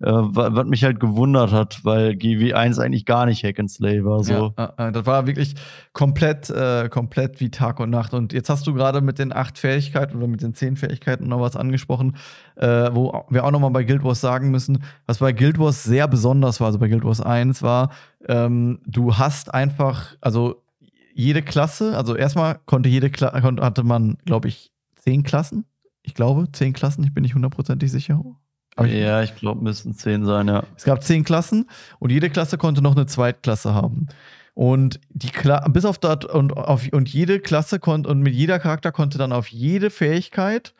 Äh, was mich halt gewundert hat, weil GW1 eigentlich gar nicht Hack and Slay war. So. Ja, äh, das war wirklich komplett, äh, komplett wie Tag und Nacht. Und jetzt hast du gerade mit den acht Fähigkeiten oder mit den zehn Fähigkeiten noch was angesprochen, äh, wo wir auch noch mal bei Guild Wars sagen müssen, was bei Guild Wars sehr besonders war, also bei Guild Wars 1 war, ähm, du hast einfach, also jede Klasse, also erstmal konnte jede Klasse, hatte man, glaube ich, zehn Klassen. Ich glaube, zehn Klassen, ich bin nicht hundertprozentig sicher. Ich ja, ich glaube, müssten zehn sein, ja. Es gab zehn Klassen und jede Klasse konnte noch eine Zweitklasse haben. Und die Kla bis auf das und auf und jede Klasse konnte und mit jeder Charakter konnte dann auf jede Fähigkeit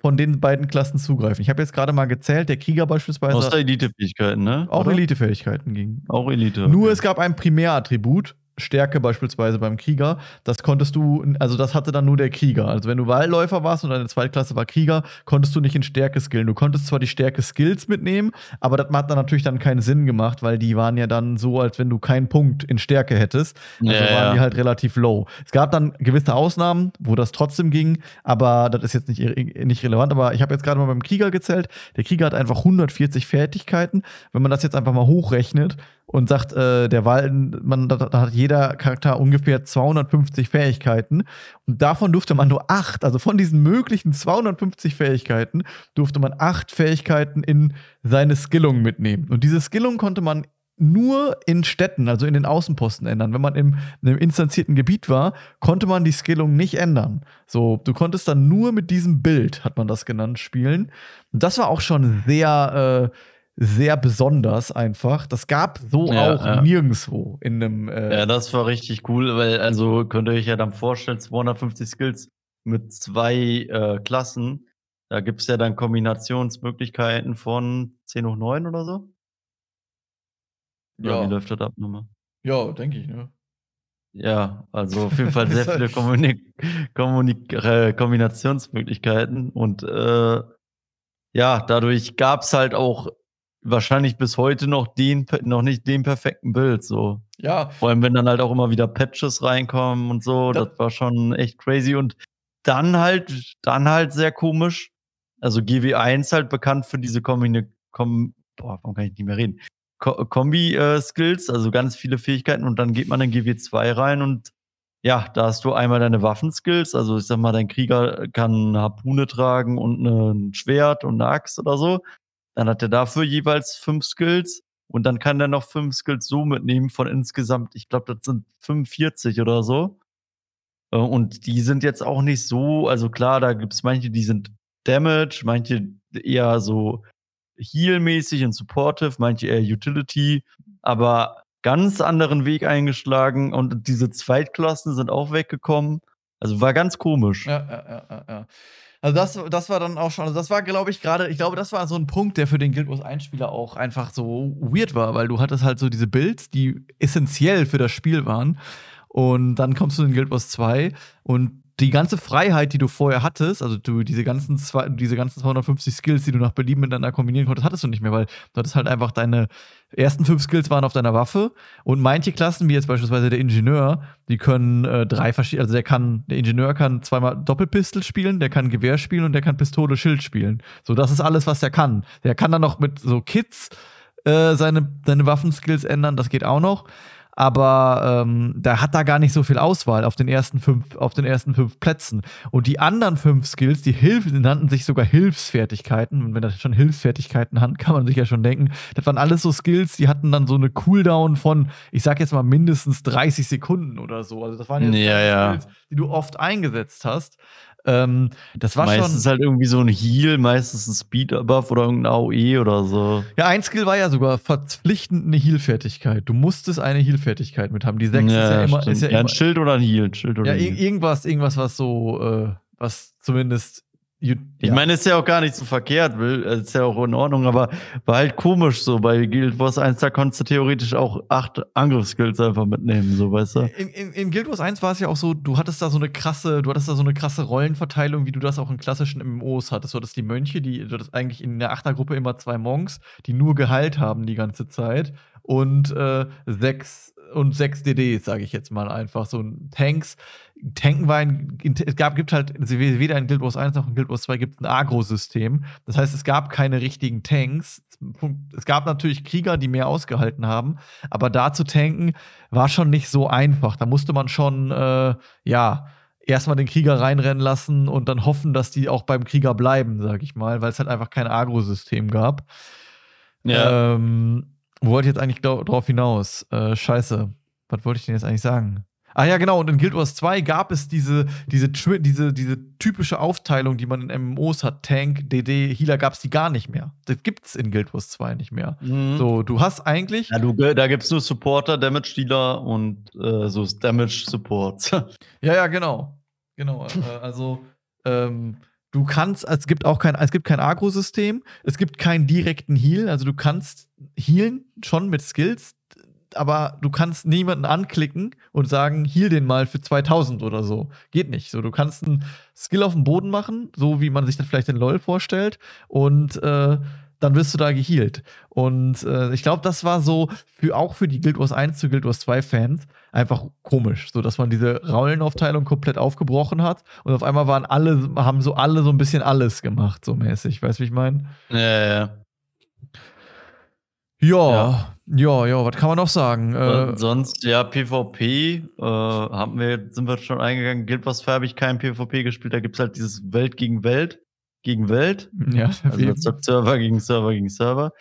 von den beiden Klassen zugreifen. Ich habe jetzt gerade mal gezählt, der Krieger beispielsweise. Außer Elite-Fähigkeiten, ne? Auch Elite-Fähigkeiten ging. Auch Elite. Okay. Nur es gab ein Primärattribut, Stärke beispielsweise beim Krieger, das konntest du, also das hatte dann nur der Krieger. Also wenn du Wahlläufer warst und deine Zweitklasse war Krieger, konntest du nicht in Stärke skillen. Du konntest zwar die Stärke Skills mitnehmen, aber das hat dann natürlich dann keinen Sinn gemacht, weil die waren ja dann so, als wenn du keinen Punkt in Stärke hättest. Also ja, waren die halt relativ low. Es gab dann gewisse Ausnahmen, wo das trotzdem ging, aber das ist jetzt nicht, nicht relevant. Aber ich habe jetzt gerade mal beim Krieger gezählt. Der Krieger hat einfach 140 Fertigkeiten. Wenn man das jetzt einfach mal hochrechnet, und sagt, äh, der Wahl, man, da, da, hat jeder Charakter ungefähr 250 Fähigkeiten und davon durfte man nur acht, also von diesen möglichen 250 Fähigkeiten durfte man acht Fähigkeiten in seine Skillung mitnehmen. Und diese Skillung konnte man nur in Städten, also in den Außenposten ändern. Wenn man im, in einem instanzierten Gebiet war, konnte man die Skillung nicht ändern. So, du konntest dann nur mit diesem Bild, hat man das genannt, spielen. Und das war auch schon sehr äh, sehr besonders einfach. Das gab so ja, auch ja. nirgendwo in einem. Äh ja, das war richtig cool, weil also könnt ihr euch ja dann vorstellen, 250 Skills mit zwei äh, Klassen. Da gibt es ja dann Kombinationsmöglichkeiten von 10 hoch 9 oder so. Ja, wie läuft das ab nochmal? Ja, denke ich, ne? Ja, also auf jeden Fall sehr viele Kommunik Kommunik äh, Kombinationsmöglichkeiten und äh, ja, dadurch gab es halt auch wahrscheinlich bis heute noch den, noch nicht den perfekten Bild, so. Ja. Vor allem, wenn dann halt auch immer wieder Patches reinkommen und so, das, das war schon echt crazy und dann halt, dann halt sehr komisch. Also GW1 halt bekannt für diese Kombi, Kom boah, warum kann ich nicht mehr reden? Kombi-Skills, äh, also ganz viele Fähigkeiten und dann geht man in GW2 rein und ja, da hast du einmal deine Waffenskills, also ich sag mal, dein Krieger kann eine Harpune tragen und ein Schwert und eine Axt oder so. Dann hat er dafür jeweils fünf Skills und dann kann er noch fünf Skills so mitnehmen von insgesamt, ich glaube, das sind 45 oder so. Äh, und die sind jetzt auch nicht so, also klar, da gibt es manche, die sind Damage, manche eher so Heal-mäßig und Supportive, manche eher Utility, aber ganz anderen Weg eingeschlagen und diese Zweitklassen sind auch weggekommen. Also war ganz komisch. Ja, ja, ja, ja. Also das, das war dann auch schon, also das war, glaube ich, gerade, ich glaube, das war so ein Punkt, der für den Guild Wars 1-Spieler auch einfach so weird war, weil du hattest halt so diese Builds, die essentiell für das Spiel waren. Und dann kommst du in Guild Wars 2 und die ganze Freiheit, die du vorher hattest, also du diese ganzen, zwei, diese ganzen 250 Skills, die du nach Belieben miteinander kombinieren konntest, hattest du nicht mehr, weil du hattest halt einfach deine ersten fünf Skills waren auf deiner Waffe und manche Klassen, wie jetzt beispielsweise der Ingenieur, die können äh, drei verschiedene, also der kann, der Ingenieur kann zweimal Doppelpistol spielen, der kann Gewehr spielen und der kann Pistole, Schild spielen. So, das ist alles, was der kann. Der kann dann noch mit so Kits äh, seine, seine Waffenskills ändern, das geht auch noch. Aber ähm, da hat da gar nicht so viel Auswahl auf den ersten fünf, auf den ersten fünf Plätzen. Und die anderen fünf Skills, die Hilf die nannten sich sogar Hilfsfertigkeiten. Und wenn das schon Hilfsfertigkeiten hat, kann man sich ja schon denken, das waren alles so Skills, die hatten dann so eine Cooldown von, ich sag jetzt mal mindestens 30 Sekunden oder so. Also das waren jetzt ja, ja. Skills, die du oft eingesetzt hast. Ähm, das war meistens schon. halt irgendwie so ein Heal, meistens ein Speed-Buff oder irgendein AOE oder so. Ja, ein Skill war ja sogar verpflichtend eine Heal-Fertigkeit. Du musstest eine Heal-Fertigkeit mit haben. Die 6 ja, ist ja immer. Ist ja, ja, ein Schild oder ein Heal. Ein Schild oder ja, Heal. irgendwas, irgendwas, was so, äh, was zumindest ich ja. meine, ist ja auch gar nicht so verkehrt, will, ist ja auch in Ordnung, aber war halt komisch so. Bei Guild Wars 1, da konntest du theoretisch auch acht Angriffsskills einfach mitnehmen, so weißt du. In, in, in, Guild Wars 1 war es ja auch so, du hattest da so eine krasse, du hattest da so eine krasse Rollenverteilung, wie du das auch in klassischen MMOs hattest. Du hattest die Mönche, die, du hattest eigentlich in der Achtergruppe immer zwei Monks, die nur geheilt haben die ganze Zeit. Und äh, sechs und sechs DDs, sage ich jetzt mal einfach. So Tanks. Tanken war ein, es gab, gibt halt weder in Guild Wars 1 noch in Guild Wars 2 gibt es ein Agro-System. Das heißt, es gab keine richtigen Tanks. Es gab natürlich Krieger, die mehr ausgehalten haben, aber da zu tanken war schon nicht so einfach. Da musste man schon, äh, ja, erstmal den Krieger reinrennen lassen und dann hoffen, dass die auch beim Krieger bleiben, sag ich mal, weil es halt einfach kein Agro-System gab. Ja. Ähm, wo wollte ich jetzt eigentlich drauf hinaus? Äh, scheiße. Was wollte ich denn jetzt eigentlich sagen? Ah ja, genau. Und in Guild Wars 2 gab es diese, diese, diese, diese typische Aufteilung, die man in MMOs hat. Tank, DD, Healer gab es die gar nicht mehr. Das gibt es in Guild Wars 2 nicht mehr. Mhm. So, du hast eigentlich. Ja, du, da gibt es nur Supporter, Damage Dealer und äh, so Damage Supports. ja, ja, genau. Genau. äh, also, ähm, Du kannst, es gibt auch kein, es gibt kein Agro-System, es gibt keinen direkten Heal, also du kannst healen schon mit Skills, aber du kannst niemanden anklicken und sagen, heal den mal für 2000 oder so. Geht nicht. So, du kannst einen Skill auf dem Boden machen, so wie man sich das vielleicht in LoL vorstellt und äh, dann wirst du da gehealt. Und äh, ich glaube, das war so für auch für die Guild Wars 1 zu Guild Wars 2 Fans einfach komisch, so dass man diese Rollenaufteilung komplett aufgebrochen hat und auf einmal waren alle haben so alle so ein bisschen alles gemacht so mäßig, weißt du, wie ich meine? Ja, ja. Ja, ja, ja, was kann man noch sagen? Äh, sonst, ja, PvP, äh, haben wir, sind wir schon eingegangen. Guild Wars 2 habe ich kein PvP gespielt, da gibt es halt dieses Welt gegen Welt gegen Welt. Ja, also Server gegen Server gegen Server.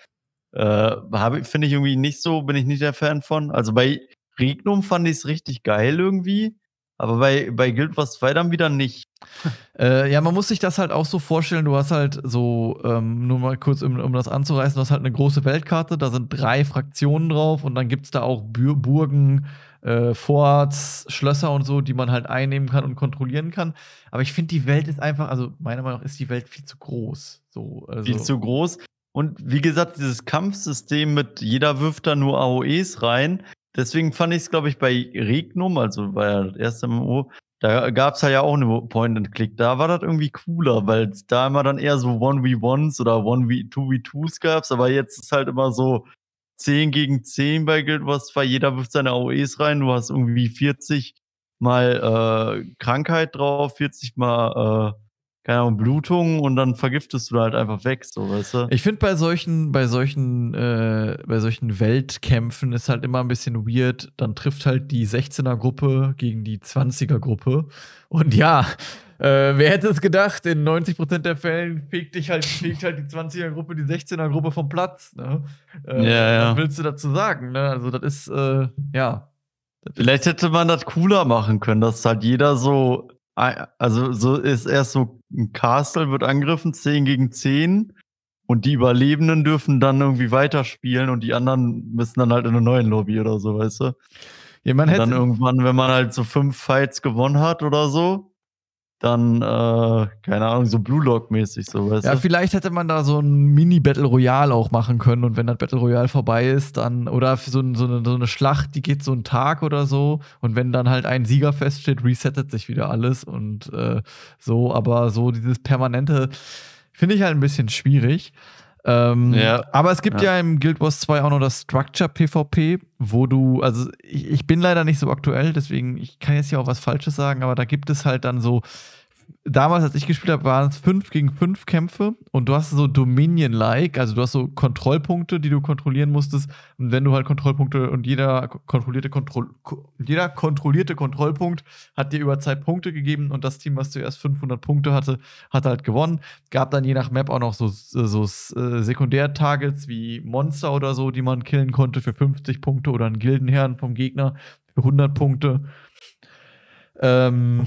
Äh, Finde ich irgendwie nicht so, bin ich nicht der Fan von. Also bei Regnum fand ich es richtig geil irgendwie. Aber bei, bei Guild Wars 2 dann wieder nicht. Äh, ja, man muss sich das halt auch so vorstellen. Du hast halt so, ähm, nur mal kurz, um, um, das anzureißen, du hast halt eine große Weltkarte, da sind drei Fraktionen drauf und dann gibt es da auch Burgen, äh, Forts, Schlösser und so, die man halt einnehmen kann und kontrollieren kann. Aber ich finde, die Welt ist einfach, also meiner Meinung nach ist die Welt viel zu groß. So, also. Viel zu groß. Und wie gesagt, dieses Kampfsystem mit jeder wirft da nur AOEs rein. Deswegen fand ich es, glaube ich, bei Regnum, also bei ja das erste MMO, da gab es ja auch eine Point-and-Click. Da war das irgendwie cooler, weil da immer dann eher so 1v1s oder 1v2v2s gab aber jetzt ist halt immer so, 10 gegen 10 bei Guild Wars 2. Jeder wirft seine AOEs rein. Du hast irgendwie 40 mal äh, Krankheit drauf, 40 mal, äh, keine Ahnung, Blutung und dann vergiftest du halt einfach weg, so, weißt du? Ich finde bei solchen, bei solchen, äh, bei solchen Weltkämpfen ist halt immer ein bisschen weird. Dann trifft halt die 16er-Gruppe gegen die 20er-Gruppe. Und ja, äh, wer hätte es gedacht, in 90% der Fällen fegt dich halt, fegt halt die 20er-Gruppe, die 16er-Gruppe vom Platz. Ne? Äh, ja, ja. Was willst du dazu sagen? Ne? Also, das ist, äh, ja. Vielleicht hätte man das cooler machen können, dass halt jeder so, also so ist erst so ein Castle wird angegriffen, 10 gegen 10. Und die Überlebenden dürfen dann irgendwie weiterspielen und die anderen müssen dann halt in einer neuen Lobby oder so, weißt du? Ja, man hätte dann irgendwann, wenn man halt so fünf Fights gewonnen hat oder so, dann, äh, keine Ahnung, so Blue Lock-mäßig, so weißt Ja, du? vielleicht hätte man da so ein Mini-Battle Royale auch machen können und wenn das Battle Royale vorbei ist, dann, oder so, so, eine, so eine Schlacht, die geht so einen Tag oder so und wenn dann halt ein Sieger feststeht, resettet sich wieder alles und äh, so, aber so dieses permanente finde ich halt ein bisschen schwierig. Ähm, ja. Aber es gibt ja. ja. im Guild Wars 2 auch noch das Structure PvP, wo du, also ich, ich, bin leider nicht so aktuell, deswegen ich kann jetzt hier auch was Falsches sagen, aber da gibt es halt dann so damals, als ich gespielt habe, waren es 5 gegen 5 Kämpfe und du hast so Dominion-like, also du hast so Kontrollpunkte, die du kontrollieren musstest. Und wenn du halt Kontrollpunkte und jeder kontrollierte, Kontroll, jeder kontrollierte Kontrollpunkt hat dir über Zeit Punkte gegeben und das Team, was zuerst 500 Punkte hatte, hat halt gewonnen. Gab dann je nach Map auch noch so, so äh, Sekundär-Targets wie Monster oder so, die man killen konnte für 50 Punkte oder einen Gildenherrn vom Gegner für 100 Punkte. Ähm,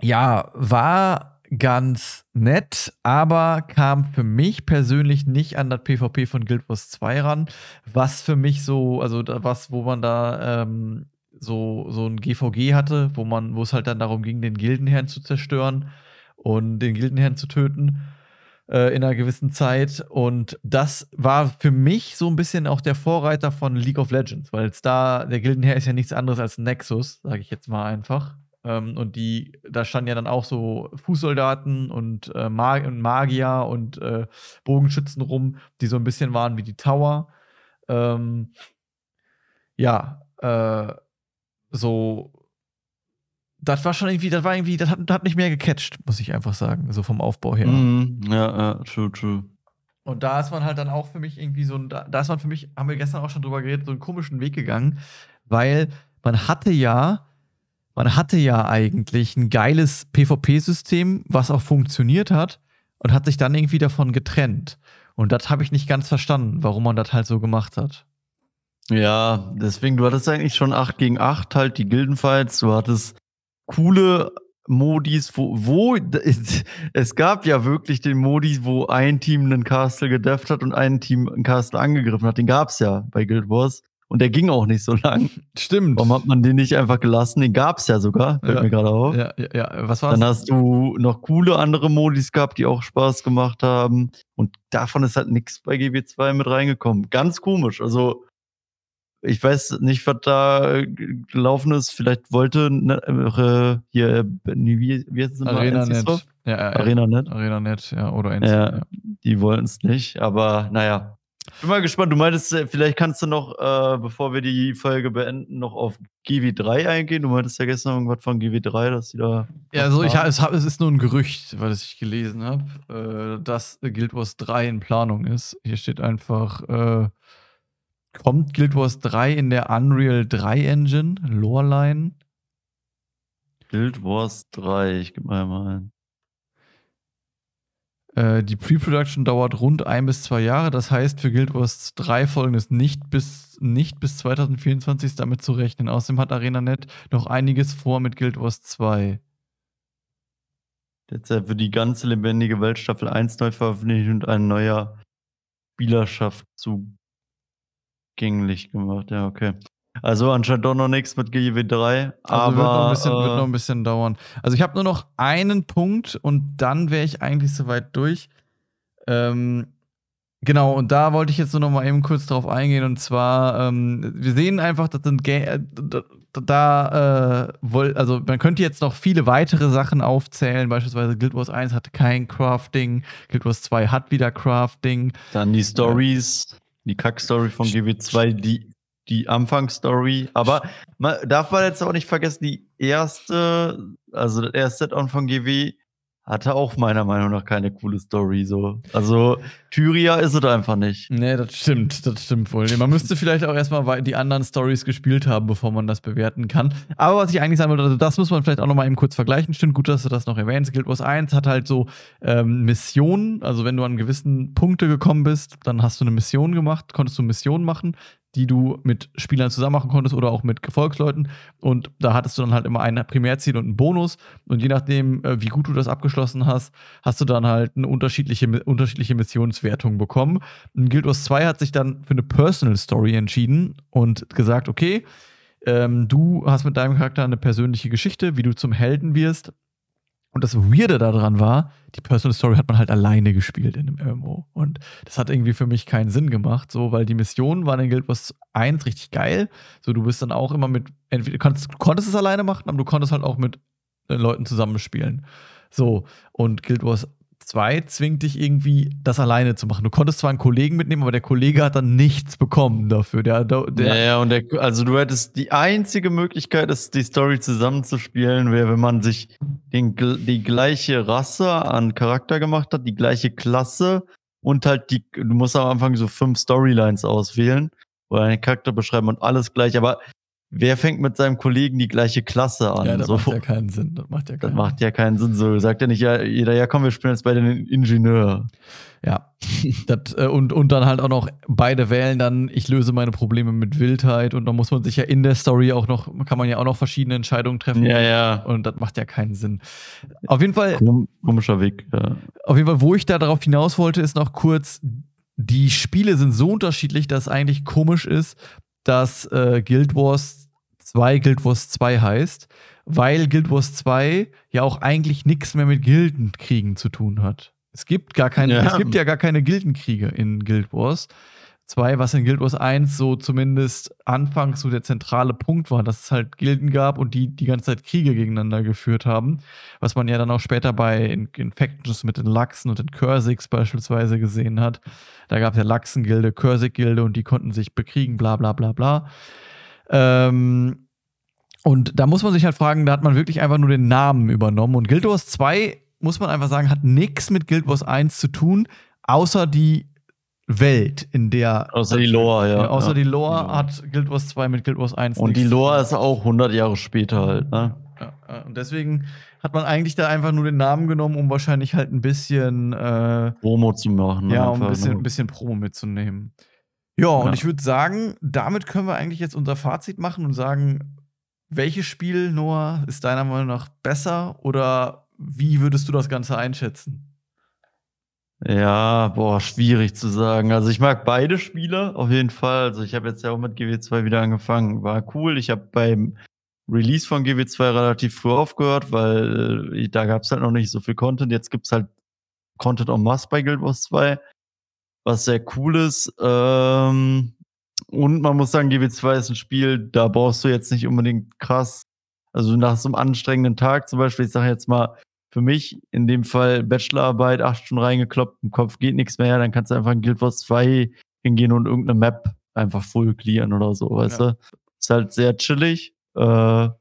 ja, war ganz nett, aber kam für mich persönlich nicht an das PvP von Guild Wars 2 ran, was für mich so, also was, wo man da ähm, so, so ein GVG hatte, wo man, wo es halt dann darum ging, den Gildenherrn zu zerstören und den Gildenherrn zu töten äh, in einer gewissen Zeit. Und das war für mich so ein bisschen auch der Vorreiter von League of Legends, weil es da, der Gildenherr ist ja nichts anderes als Nexus, sage ich jetzt mal einfach. Ähm, und die, da standen ja dann auch so Fußsoldaten und, äh, Mag und Magier und äh, Bogenschützen rum, die so ein bisschen waren wie die Tower. Ähm, ja, äh, so. Das war schon irgendwie, das war irgendwie, das hat, das hat mich mehr gecatcht, muss ich einfach sagen, so vom Aufbau her. Mm, ja, ja, true, true. Und da ist man halt dann auch für mich irgendwie so ein, da, da ist man für mich, haben wir gestern auch schon drüber geredet, so einen komischen Weg gegangen, weil man hatte ja man hatte ja eigentlich ein geiles PvP-System, was auch funktioniert hat und hat sich dann irgendwie davon getrennt. Und das habe ich nicht ganz verstanden, warum man das halt so gemacht hat. Ja, deswegen, du hattest eigentlich schon 8 gegen 8 halt die Gildenfights, du hattest coole Modis, wo, wo es gab ja wirklich den Modi, wo ein Team einen Castle gedefft hat und ein Team ein Castle angegriffen hat. Den gab es ja bei Guild Wars. Und der ging auch nicht so lang. Stimmt. Warum hat man den nicht einfach gelassen? Den gab es ja sogar, fällt ja. mir gerade auf. Ja, ja, ja. Was war's? Dann hast du noch coole andere Modis gehabt, die auch Spaß gemacht haben. Und davon ist halt nichts bei GB2 mit reingekommen. Ganz komisch. Also, ich weiß nicht, was da gelaufen ist. Vielleicht wollte ne, äh, hier, wie, wie heißt es Arena Net. Ja, ja, Arena Net. Arena Net, ja, oder NC, ja, Die wollten es nicht, aber naja, bin mal gespannt. Du meintest, äh, vielleicht kannst du noch, äh, bevor wir die Folge beenden, noch auf GW3 eingehen. Du meintest ja gestern irgendwas von GW3, dass die da. Ja, also ich, es, hab, es ist nur ein Gerücht, was ich gelesen habe, äh, dass Guild Wars 3 in Planung ist. Hier steht einfach, äh, kommt Guild Wars 3 in der Unreal 3 Engine, Loreline? Guild Wars 3, ich gebe mal mal ein. Äh, die Pre-Production dauert rund ein bis zwei Jahre. Das heißt, für Guild Wars 3 folgendes nicht bis, nicht bis 2024 ist damit zu rechnen. Außerdem hat ArenaNet noch einiges vor mit Guild Wars 2. Derzeit wird die ganze lebendige Welt Staffel 1 neu veröffentlicht und ein neuer Spielerschaft zugänglich gemacht. Ja, okay. Also anscheinend doch noch nichts mit GW3. Also aber wird noch, ein bisschen, äh, wird noch ein bisschen dauern. Also ich habe nur noch einen Punkt und dann wäre ich eigentlich soweit durch. Ähm, genau, und da wollte ich jetzt nur noch mal eben kurz drauf eingehen. Und zwar, ähm, wir sehen einfach, dass sind äh, da, äh, also man könnte jetzt noch viele weitere Sachen aufzählen. Beispielsweise Guild Wars 1 hatte kein Crafting, Guild Wars 2 hat wieder Crafting. Dann die Stories. Die Kack-Story von GW2, die die Anfangsstory. Aber man darf man jetzt auch nicht vergessen, die erste, also das erste Set-On von GW hatte auch meiner Meinung nach keine coole Story. So. Also Tyria ist es einfach nicht. Nee, das stimmt, das stimmt wohl. Man müsste vielleicht auch erstmal die anderen Stories gespielt haben, bevor man das bewerten kann. Aber was ich eigentlich sagen wollte, also das muss man vielleicht auch nochmal eben kurz vergleichen. Stimmt, gut, dass du das noch erwähnst. Guild Wars 1 hat halt so ähm, Missionen. Also wenn du an gewissen Punkte gekommen bist, dann hast du eine Mission gemacht, konntest du Missionen machen die du mit Spielern zusammen machen konntest oder auch mit Gefolgsleuten. Und da hattest du dann halt immer ein Primärziel und einen Bonus. Und je nachdem, äh, wie gut du das abgeschlossen hast, hast du dann halt eine unterschiedliche, unterschiedliche Missionswertung bekommen. Und Guild Wars 2 hat sich dann für eine Personal Story entschieden und gesagt, okay, ähm, du hast mit deinem Charakter eine persönliche Geschichte, wie du zum Helden wirst. Und das Weirde daran war, die Personal Story hat man halt alleine gespielt in einem MMO. Und das hat irgendwie für mich keinen Sinn gemacht, so, weil die Missionen waren in Guild Wars 1 richtig geil. So, du bist dann auch immer mit, entweder konntest, konntest es alleine machen, aber du konntest halt auch mit äh, Leuten zusammenspielen. So, und Guild Wars 2 zwingt dich irgendwie, das alleine zu machen. Du konntest zwar einen Kollegen mitnehmen, aber der Kollege hat dann nichts bekommen dafür. Der, der ja, ja, und der, also du hättest die einzige Möglichkeit, ist, die Story zusammenzuspielen, wäre, wenn man sich den, die gleiche Rasse an Charakter gemacht hat, die gleiche Klasse und halt die, du musst am Anfang so fünf Storylines auswählen oder einen Charakter beschreiben und alles gleich, aber wer fängt mit seinem Kollegen die gleiche Klasse an? Ja, das so. macht ja keinen Sinn. Das macht ja keinen, das macht ja keinen Sinn. So sagt ja nicht ja, jeder, ja komm, wir spielen jetzt bei den Ingenieur. Ja. das, äh, und, und dann halt auch noch beide wählen dann, ich löse meine Probleme mit Wildheit und dann muss man sich ja in der Story auch noch, kann man ja auch noch verschiedene Entscheidungen treffen. Ja, ja. Und das macht ja keinen Sinn. Auf jeden Fall. Komischer Weg, ja. Auf jeden Fall, wo ich da darauf hinaus wollte, ist noch kurz, die Spiele sind so unterschiedlich, dass es eigentlich komisch ist, dass äh, Guild Wars 2 Guild Wars 2 heißt, weil Guild Wars 2 ja auch eigentlich nichts mehr mit Gildenkriegen zu tun hat. Es gibt gar keine, ja. es gibt ja gar keine Gildenkriege in Guild Wars 2, was in Guild Wars 1 so zumindest anfangs so der zentrale Punkt war, dass es halt Gilden gab und die die ganze Zeit Kriege gegeneinander geführt haben, was man ja dann auch später bei Infections mit den Lachsen und den Cursics beispielsweise gesehen hat. Da gab es ja Lachsengilde, Cursig-Gilde und die konnten sich bekriegen, bla bla bla bla. Ähm, und da muss man sich halt fragen, da hat man wirklich einfach nur den Namen übernommen. Und Guild Wars 2, muss man einfach sagen, hat nichts mit Guild Wars 1 zu tun, außer die Welt, in der. Außer die Lore, ja. Außer ja. die Lore hat Guild Wars 2 mit Guild Wars 1. Und die Lore ist auch 100 Jahre später halt, ne? Ja, und deswegen hat man eigentlich da einfach nur den Namen genommen, um wahrscheinlich halt ein bisschen äh, Promo zu machen. Ja, um ein bisschen, ein bisschen Promo mitzunehmen. Ja, und ich würde sagen, damit können wir eigentlich jetzt unser Fazit machen und sagen, welches Spiel, Noah, ist deiner Meinung nach besser oder wie würdest du das Ganze einschätzen? Ja, boah, schwierig zu sagen. Also ich mag beide Spiele auf jeden Fall. Also ich habe jetzt ja auch mit GW2 wieder angefangen. War cool. Ich habe beim Release von GW2 relativ früh aufgehört, weil äh, da gab es halt noch nicht so viel Content. Jetzt gibt's halt Content en masse bei Guild Wars 2, was sehr cool ist. Ähm, und man muss sagen, GW2 ist ein Spiel, da brauchst du jetzt nicht unbedingt krass, also nach so einem anstrengenden Tag zum Beispiel, ich sage jetzt mal, für mich in dem Fall Bachelorarbeit, acht Stunden reingekloppt, im Kopf geht nichts mehr, dann kannst du einfach in Guild Wars 2 hingehen und irgendeine Map einfach full clearen oder so, weißt ja. du? Ist halt sehr chillig. Äh, ja,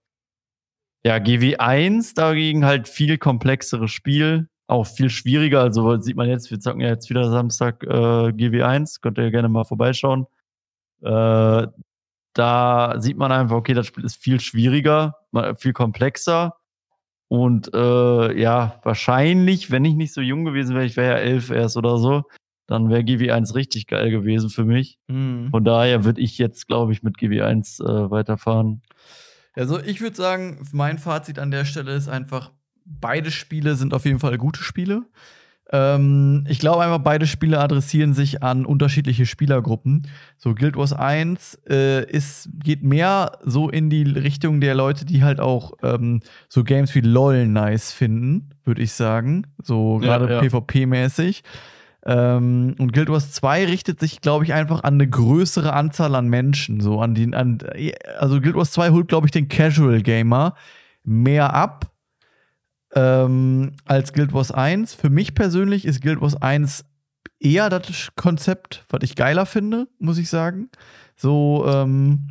GW1 dagegen halt viel komplexeres Spiel, auch viel schwieriger. Also sieht man jetzt, wir zocken ja jetzt wieder Samstag äh, GW1, könnt ihr gerne mal vorbeischauen. Äh, da sieht man einfach, okay, das Spiel ist viel schwieriger, viel komplexer und äh, ja, wahrscheinlich, wenn ich nicht so jung gewesen wäre, ich wäre ja elf erst oder so, dann wäre GW1 richtig geil gewesen für mich. Mhm. Von daher würde ich jetzt, glaube ich, mit GW1 äh, weiterfahren. Also ich würde sagen, mein Fazit an der Stelle ist einfach, beide Spiele sind auf jeden Fall gute Spiele. Ähm, ich glaube einfach, beide Spiele adressieren sich an unterschiedliche Spielergruppen. So, Guild Wars 1 äh, ist, geht mehr so in die Richtung der Leute, die halt auch ähm, so Games wie LOL nice finden, würde ich sagen. So gerade ja, ja. PvP-mäßig. Ähm, und Guild Wars 2 richtet sich, glaube ich, einfach an eine größere Anzahl an Menschen. So an den, an, also Guild Wars 2 holt, glaube ich, den Casual Gamer mehr ab ähm, als Guild Wars 1. Für mich persönlich ist Guild Wars 1 eher das Konzept, was ich geiler finde, muss ich sagen. So ähm,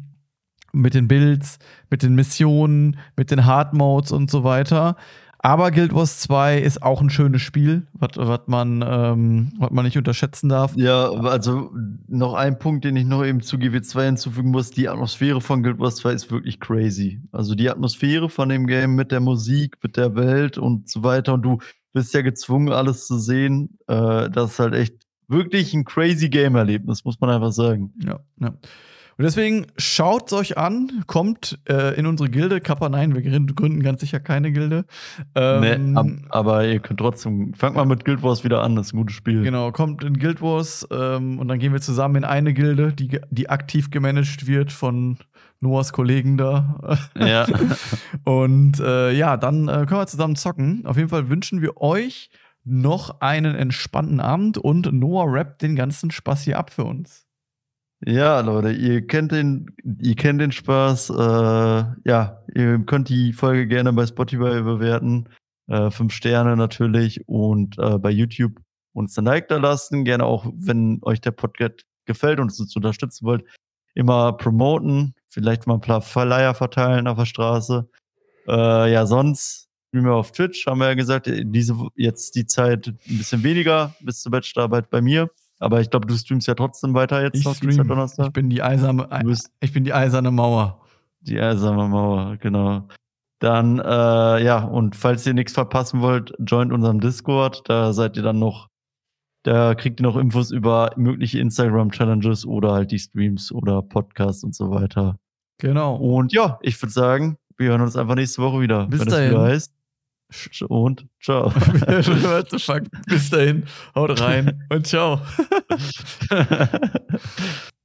mit den Builds, mit den Missionen, mit den Hard Modes und so weiter. Aber Guild Wars 2 ist auch ein schönes Spiel, was man, ähm, man nicht unterschätzen darf. Ja, also noch ein Punkt, den ich noch eben zu GW2 hinzufügen muss. Die Atmosphäre von Guild Wars 2 ist wirklich crazy. Also die Atmosphäre von dem Game mit der Musik, mit der Welt und so weiter. Und du bist ja gezwungen, alles zu sehen. Äh, das ist halt echt wirklich ein crazy Game-Erlebnis, muss man einfach sagen. Ja, ja. Und deswegen schaut es euch an, kommt äh, in unsere Gilde. Kappa, nein, wir gründen ganz sicher keine Gilde. Ähm, nee, ab, aber ihr könnt trotzdem, fangt mal mit Guild Wars wieder an, das ist ein gutes Spiel. Genau, kommt in Guild Wars ähm, und dann gehen wir zusammen in eine Gilde, die, die aktiv gemanagt wird von Noahs Kollegen da. Ja. und äh, ja, dann äh, können wir zusammen zocken. Auf jeden Fall wünschen wir euch noch einen entspannten Abend und Noah rappt den ganzen Spaß hier ab für uns. Ja, Leute, ihr kennt den, ihr kennt den Spaß. Äh, ja, ihr könnt die Folge gerne bei Spotify bewerten. Äh, fünf Sterne natürlich und äh, bei YouTube uns ein Like da lassen. Gerne auch, wenn euch der Podcast gefällt und uns unterstützen wollt, immer promoten. Vielleicht mal ein paar Verleiher verteilen auf der Straße. Äh, ja, sonst streamen wir auf Twitch, haben wir ja gesagt, diese jetzt die Zeit ein bisschen weniger bis zur Bachelorarbeit bei mir. Aber ich glaube, du streamst ja trotzdem weiter jetzt ich stream, Donnerstag. Ich bin die eiserne, ich bin die eiserne Mauer. Die eiserne Mauer, genau. Dann, äh, ja, und falls ihr nichts verpassen wollt, joint unserem Discord. Da seid ihr dann noch, da kriegt ihr noch Infos über mögliche Instagram-Challenges oder halt die Streams oder Podcasts und so weiter. Genau. Und ja, ich würde sagen, wir hören uns einfach nächste Woche wieder. Bis wenn dahin. Es wieder heißt. Und ciao. Bis dahin. Haut rein und ciao.